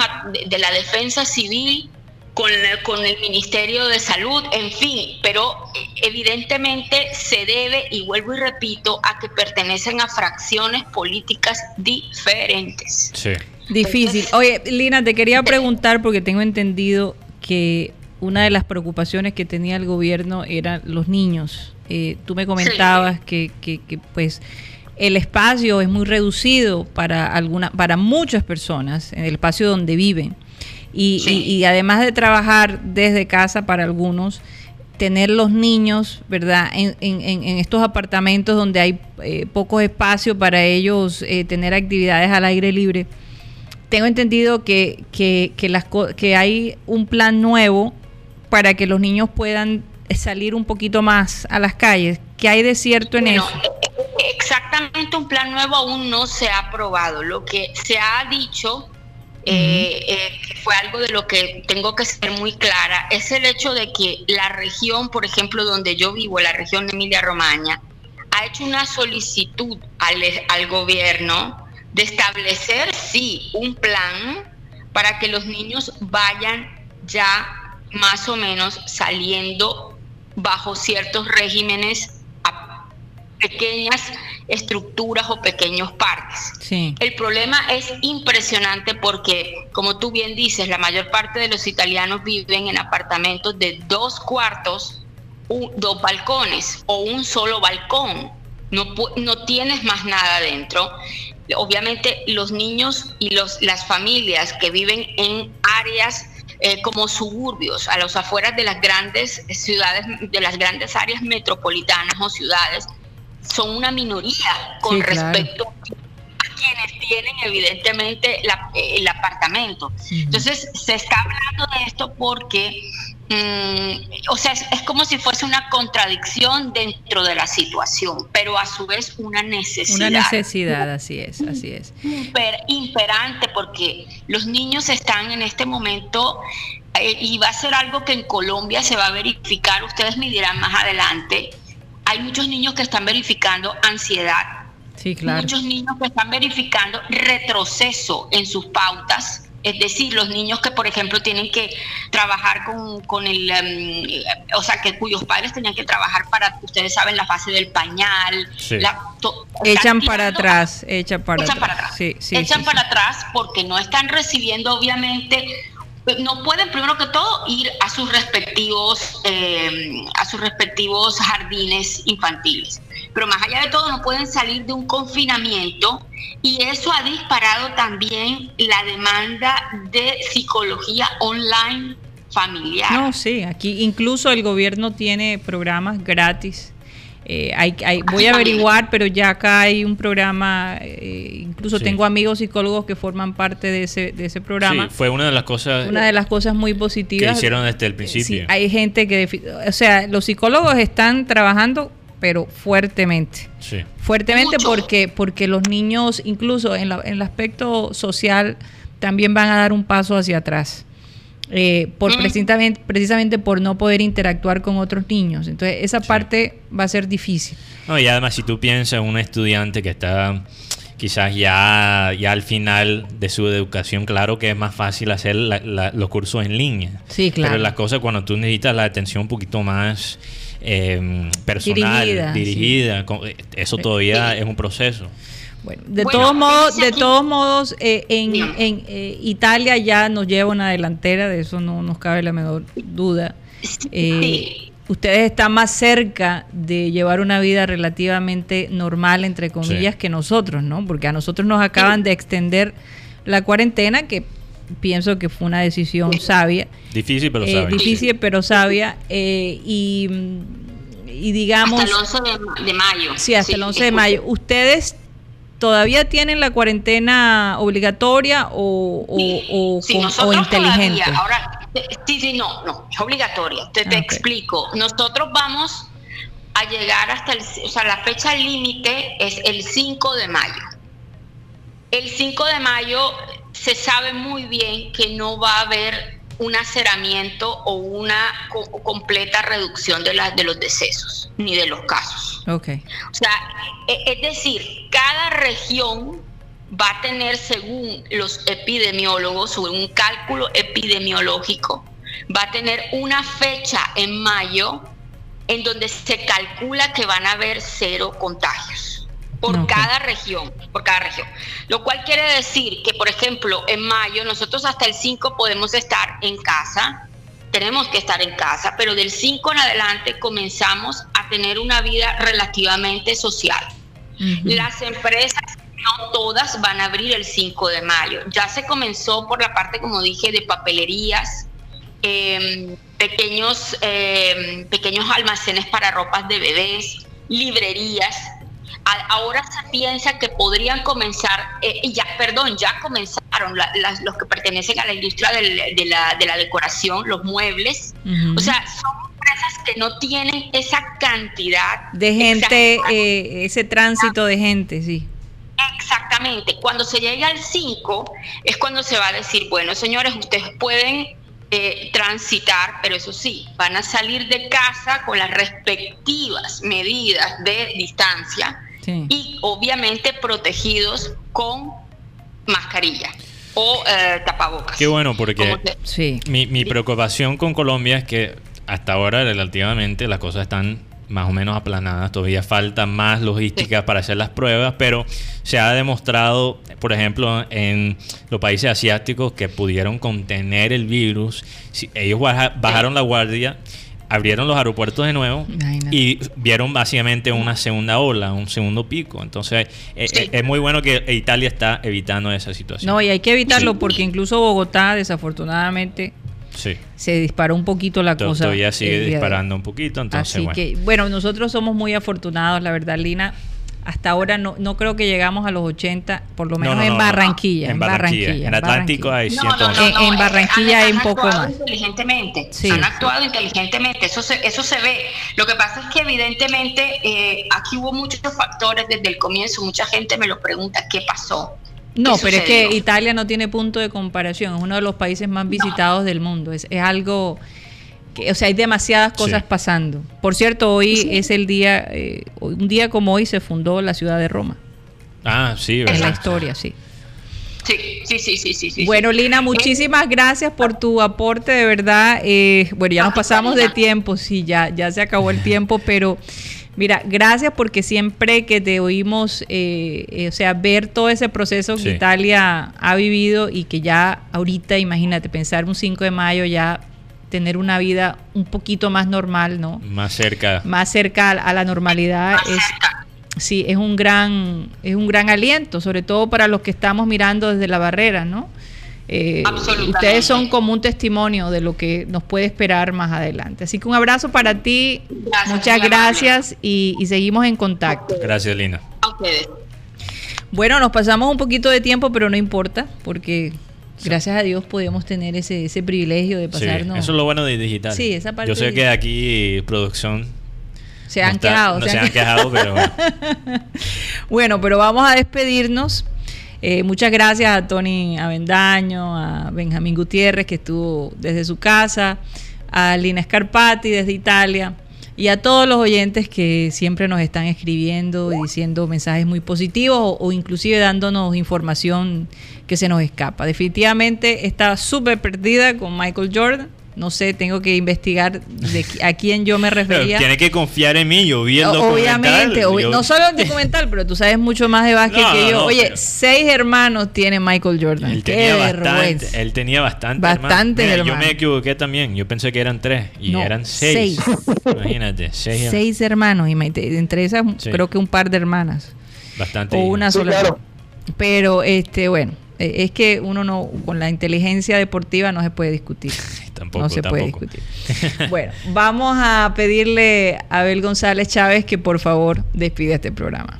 Speaker 6: de la defensa civil con, con, el Ministerio de Salud, en fin, pero eh, evidentemente se debe, y vuelvo y repito, a que pertenecen a fracciones políticas diferentes.
Speaker 1: Sí. Difícil. Oye, Lina, te quería preguntar porque tengo entendido que una de las preocupaciones que tenía el gobierno eran los niños. Eh, tú me comentabas que, que, que, pues el espacio es muy reducido para, alguna, para muchas personas, en el espacio donde viven. Y, además de trabajar desde casa para algunos, tener los niños, ¿verdad? En, estos apartamentos donde hay eh, poco espacio para ellos eh, tener actividades al aire libre. Tengo entendido que, que, que, las, que hay un plan nuevo para que los niños puedan salir un poquito más a las calles. ¿Qué hay de cierto en eso?
Speaker 6: Exactamente un plan nuevo aún no se ha aprobado. Lo que se ha dicho, eh, eh, fue algo de lo que tengo que ser muy clara, es el hecho de que la región, por ejemplo, donde yo vivo, la región de Emilia-Romagna, ha hecho una solicitud al, al gobierno de establecer, sí, un plan para que los niños vayan ya más o menos saliendo bajo ciertos regímenes pequeñas estructuras o pequeños parques. El problema es impresionante porque, como tú bien dices, la mayor parte de los italianos viven en apartamentos de dos cuartos, dos balcones o un solo balcón. No, no tienes más nada dentro. Obviamente los niños y los, las familias que viven en áreas eh, como suburbios, a los afueras de las grandes ciudades, de las grandes áreas metropolitanas o ciudades, son una minoría con respecto a quienes tienen evidentemente el apartamento. Entonces, se está hablando de esto porque, mm, o sea, es, como si fuese una contradicción dentro de la situación, pero a su vez una necesidad.
Speaker 1: Una necesidad, así es, así es.
Speaker 6: imperante porque los niños están en este momento eh, y va a ser algo que en Colombia se va a verificar, ustedes me dirán más adelante, hay muchos niños que están verificando ansiedad.
Speaker 1: Sí, claro.
Speaker 6: Muchos niños que están verificando retroceso en sus pautas. Es decir, los niños que, por ejemplo, tienen que trabajar con, el, em, o sea, que cuyos padres tenían que trabajar para, ustedes saben, la fase del pañal.
Speaker 1: echan para atrás, echan para
Speaker 6: echan Para atrás. Sí, sí, echan para atrás porque no están recibiendo, obviamente, no pueden primero que todo ir a sus respectivos eh, a sus respectivos jardines infantiles pero más allá de todo no pueden salir de un confinamiento y eso ha disparado también la demanda de psicología online familiar.
Speaker 1: No, sí, aquí incluso el gobierno tiene programas gratis eh, hay, voy a averiguar, pero ya acá hay un programa, eh, incluso tengo amigos psicólogos que forman parte de ese, de ese programa. Sí,
Speaker 2: fue una de las cosas.
Speaker 1: Una de las cosas muy positivas.
Speaker 2: Que hicieron desde el principio.
Speaker 1: hay gente que, o sea, los psicólogos están trabajando, pero fuertemente. Sí. Fuertemente porque, porque los niños, incluso en, en el aspecto social, también van a dar un paso hacia atrás. Eh, por mm. precisamente, precisamente por no poder interactuar con otros niños. Entonces, esa parte va a ser difícil.
Speaker 2: No, y además, si tú piensas en un estudiante que está quizás ya, ya al final de su educación, claro que es más fácil hacer los cursos en línea.
Speaker 1: Sí, claro.
Speaker 2: Pero las cosas cuando tú necesitas la atención un poquito más em, personal, dirigida, eso todavía es un proceso.
Speaker 1: Bueno, de todos modos, de todos modos, eh, en, eh, Italia ya nos lleva una delantera, de eso no nos cabe la menor duda. Eh, ustedes están más cerca de llevar una vida relativamente normal, entre comillas, que nosotros, ¿no? Porque a nosotros nos acaban de extender la cuarentena, que pienso que fue una decisión sabia.
Speaker 2: Difícil, pero sabia.
Speaker 1: Difícil, pero sabia. y, y digamos...
Speaker 6: Hasta el 11 de, mayo.
Speaker 1: Sí, hasta el 11 de mayo. Ustedes ¿todavía tienen la cuarentena obligatoria o, inteligente?
Speaker 6: Ahora, sí, sí, no, no, es obligatoria. Te, te explico. Nosotros vamos a llegar hasta el, o sea, la fecha límite es el 5 de mayo. El 5 de mayo se sabe muy bien que no va a haber un aceramiento o una completa reducción de, de los decesos ni de los casos.
Speaker 1: Okay.
Speaker 6: O sea, e, es decir, cada región va a tener, según los epidemiólogos, un cálculo epidemiológico, va a tener una fecha en mayo en donde se calcula que van a haber cero contagios por cada región, por cada región. Lo cual quiere decir que, por ejemplo, en mayo nosotros hasta el 5 podemos estar en casa, tenemos que estar en casa, pero del 5 en adelante comenzamos a tener una vida relativamente social. Las empresas, no todas, van a abrir el 5 de mayo. Ya se comenzó por la parte, como dije, de papelerías, em, pequeños, em, pequeños almacenes para ropas de bebés, librerías ahora se piensa que podrían comenzar, eh, ya, perdón, ya comenzaron los que pertenecen a la industria de, la, decoración, los muebles. O sea, son empresas que no tienen esa cantidad
Speaker 1: de gente, eh, ese tránsito de gente, sí.
Speaker 6: Exactamente. Cuando se llegue al 5 es cuando se va a decir, bueno, señores, ustedes pueden eh, transitar, pero eso sí, van a salir de casa con las respectivas medidas de distancia y obviamente protegidos con mascarilla o eh, tapabocas.
Speaker 2: Qué bueno, porque mi, mi preocupación con Colombia es que hasta ahora relativamente las cosas están más o menos aplanadas, todavía falta más logística para hacer las pruebas, pero se ha demostrado, por ejemplo, en los países asiáticos que pudieron contener el virus, ellos bajaron la guardia abrieron los aeropuertos de nuevo y vieron básicamente una segunda ola, un segundo pico. Entonces, eh, eh, es muy bueno que Italia está evitando esa situación.
Speaker 1: No, y hay que evitarlo porque incluso Bogotá, desafortunadamente, se disparó un poquito la cosa.
Speaker 2: Todavía sigue disparando un poquito. Entonces,
Speaker 1: Así que, bueno, nosotros somos muy afortunados, la verdad, Lina hasta ahora no, no creo que llegamos a los 80, por lo menos en, Barranquilla,
Speaker 2: en, Barranquilla, en Atlántico hay 100.
Speaker 1: En, Barranquilla hay un poco más.
Speaker 6: Inteligentemente, Han actuado inteligentemente, eso se, eso se ve. Lo que pasa es que evidentemente eh, aquí hubo muchos factores desde el comienzo, mucha gente me lo pregunta qué pasó.
Speaker 1: No, pero es que Italia no tiene punto de comparación, es uno de los países más visitados del mundo, es, es algo o sea, hay demasiadas cosas pasando. Por cierto, hoy es el día, eh, un día como hoy se fundó la ciudad de Roma.
Speaker 2: Ah, sí,
Speaker 1: ¿verdad? En la historia, sí.
Speaker 6: Sí, sí, sí, sí, sí.
Speaker 1: Bueno, Lina, muchísimas gracias por tu aporte, de verdad. Eh, bueno, ya nos pasamos de tiempo, sí, ya, ya se acabó el tiempo, pero mira, gracias porque siempre que te oímos, eh, o sea, ver todo ese proceso que Italia ha vivido y que ya ahorita, imagínate, pensar un 5 de mayo ya tener una vida un poquito más normal, ¿no?
Speaker 2: Más cerca.
Speaker 1: Más cerca a, la normalidad es sí, es un gran es un gran aliento, sobre todo para los que estamos mirando desde la barrera, ¿no? Eh, ustedes son como un testimonio de lo que nos puede esperar más adelante. Así que un abrazo para ti, muchas gracias y, y, seguimos en contacto.
Speaker 2: Gracias, Lina. A ustedes.
Speaker 1: Bueno, nos pasamos un poquito de tiempo, pero no importa, porque Gracias a Dios podemos tener ese, ese privilegio de pasarnos.
Speaker 2: eso es lo bueno de digital.
Speaker 1: Sí, esa parte.
Speaker 2: Yo sé que aquí producción
Speaker 1: se han quejado.
Speaker 2: No se, han, quejado, pero bueno.
Speaker 1: bueno, pero vamos a despedirnos. Eh, muchas gracias a Tony Avendaño, a Benjamín Gutiérrez, que estuvo desde su casa, a Lina Scarpati desde Italia y a todos los oyentes que siempre nos están escribiendo y diciendo mensajes muy positivos o, inclusive dándonos información que se nos escapa. Definitivamente está súper perdida con Michael Jordan no sé, tengo que investigar de a quién yo me refería.
Speaker 2: tiene que confiar en mí, yo vi el
Speaker 1: Obviamente, no solo el documental, pero tú sabes mucho más de básquet que yo. Oye, seis hermanos tiene Michael Jordan. Él Qué tenía
Speaker 2: vergüenza. Bastante, él tenía bastante,
Speaker 1: bastante hermanos.
Speaker 2: Yo me equivoqué también, yo pensé que eran tres y eran seis. Imagínate, seis.
Speaker 1: Seis hermanos, y entre esas creo que un par de hermanas.
Speaker 2: Bastante.
Speaker 1: O una sola. Pero, este, bueno es que uno no, con la inteligencia deportiva no se puede discutir.
Speaker 2: tampoco,
Speaker 1: no se puede discutir. bueno, vamos a pedirle a Abel González Chávez que por favor despide este programa.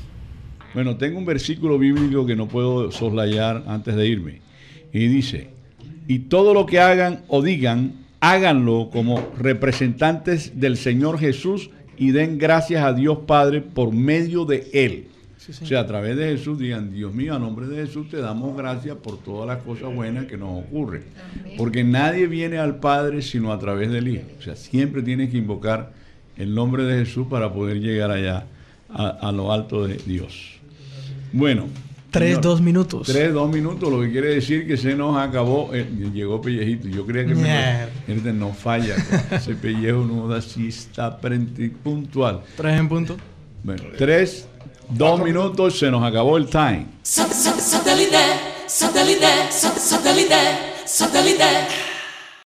Speaker 7: Bueno, tengo un versículo bíblico que no puedo soslayar antes de irme. Y dice, y todo lo que hagan o digan, háganlo como representantes del Señor Jesús y den gracias a Dios Padre por medio de Él. O sea, a través de Jesús digan, Dios mío, a nombre de Jesús te damos gracias por todas las cosas buenas que nos ocurren. Porque nadie viene al Padre sino a través del Hijo. O sea, siempre tienes que invocar el nombre de Jesús para poder llegar allá a, lo alto de Dios. Bueno.
Speaker 8: Tres, dos minutos.
Speaker 7: Tres, dos minutos, lo que quiere decir que se nos acabó. Eh, llegó Pellejito. Yo creía que me, no falla. ese pellejo no así está puntual.
Speaker 8: Tres en punto.
Speaker 7: Bueno, tres, dos minutos, se nos acabó el time. Satélite, satélite, satélite, satélite.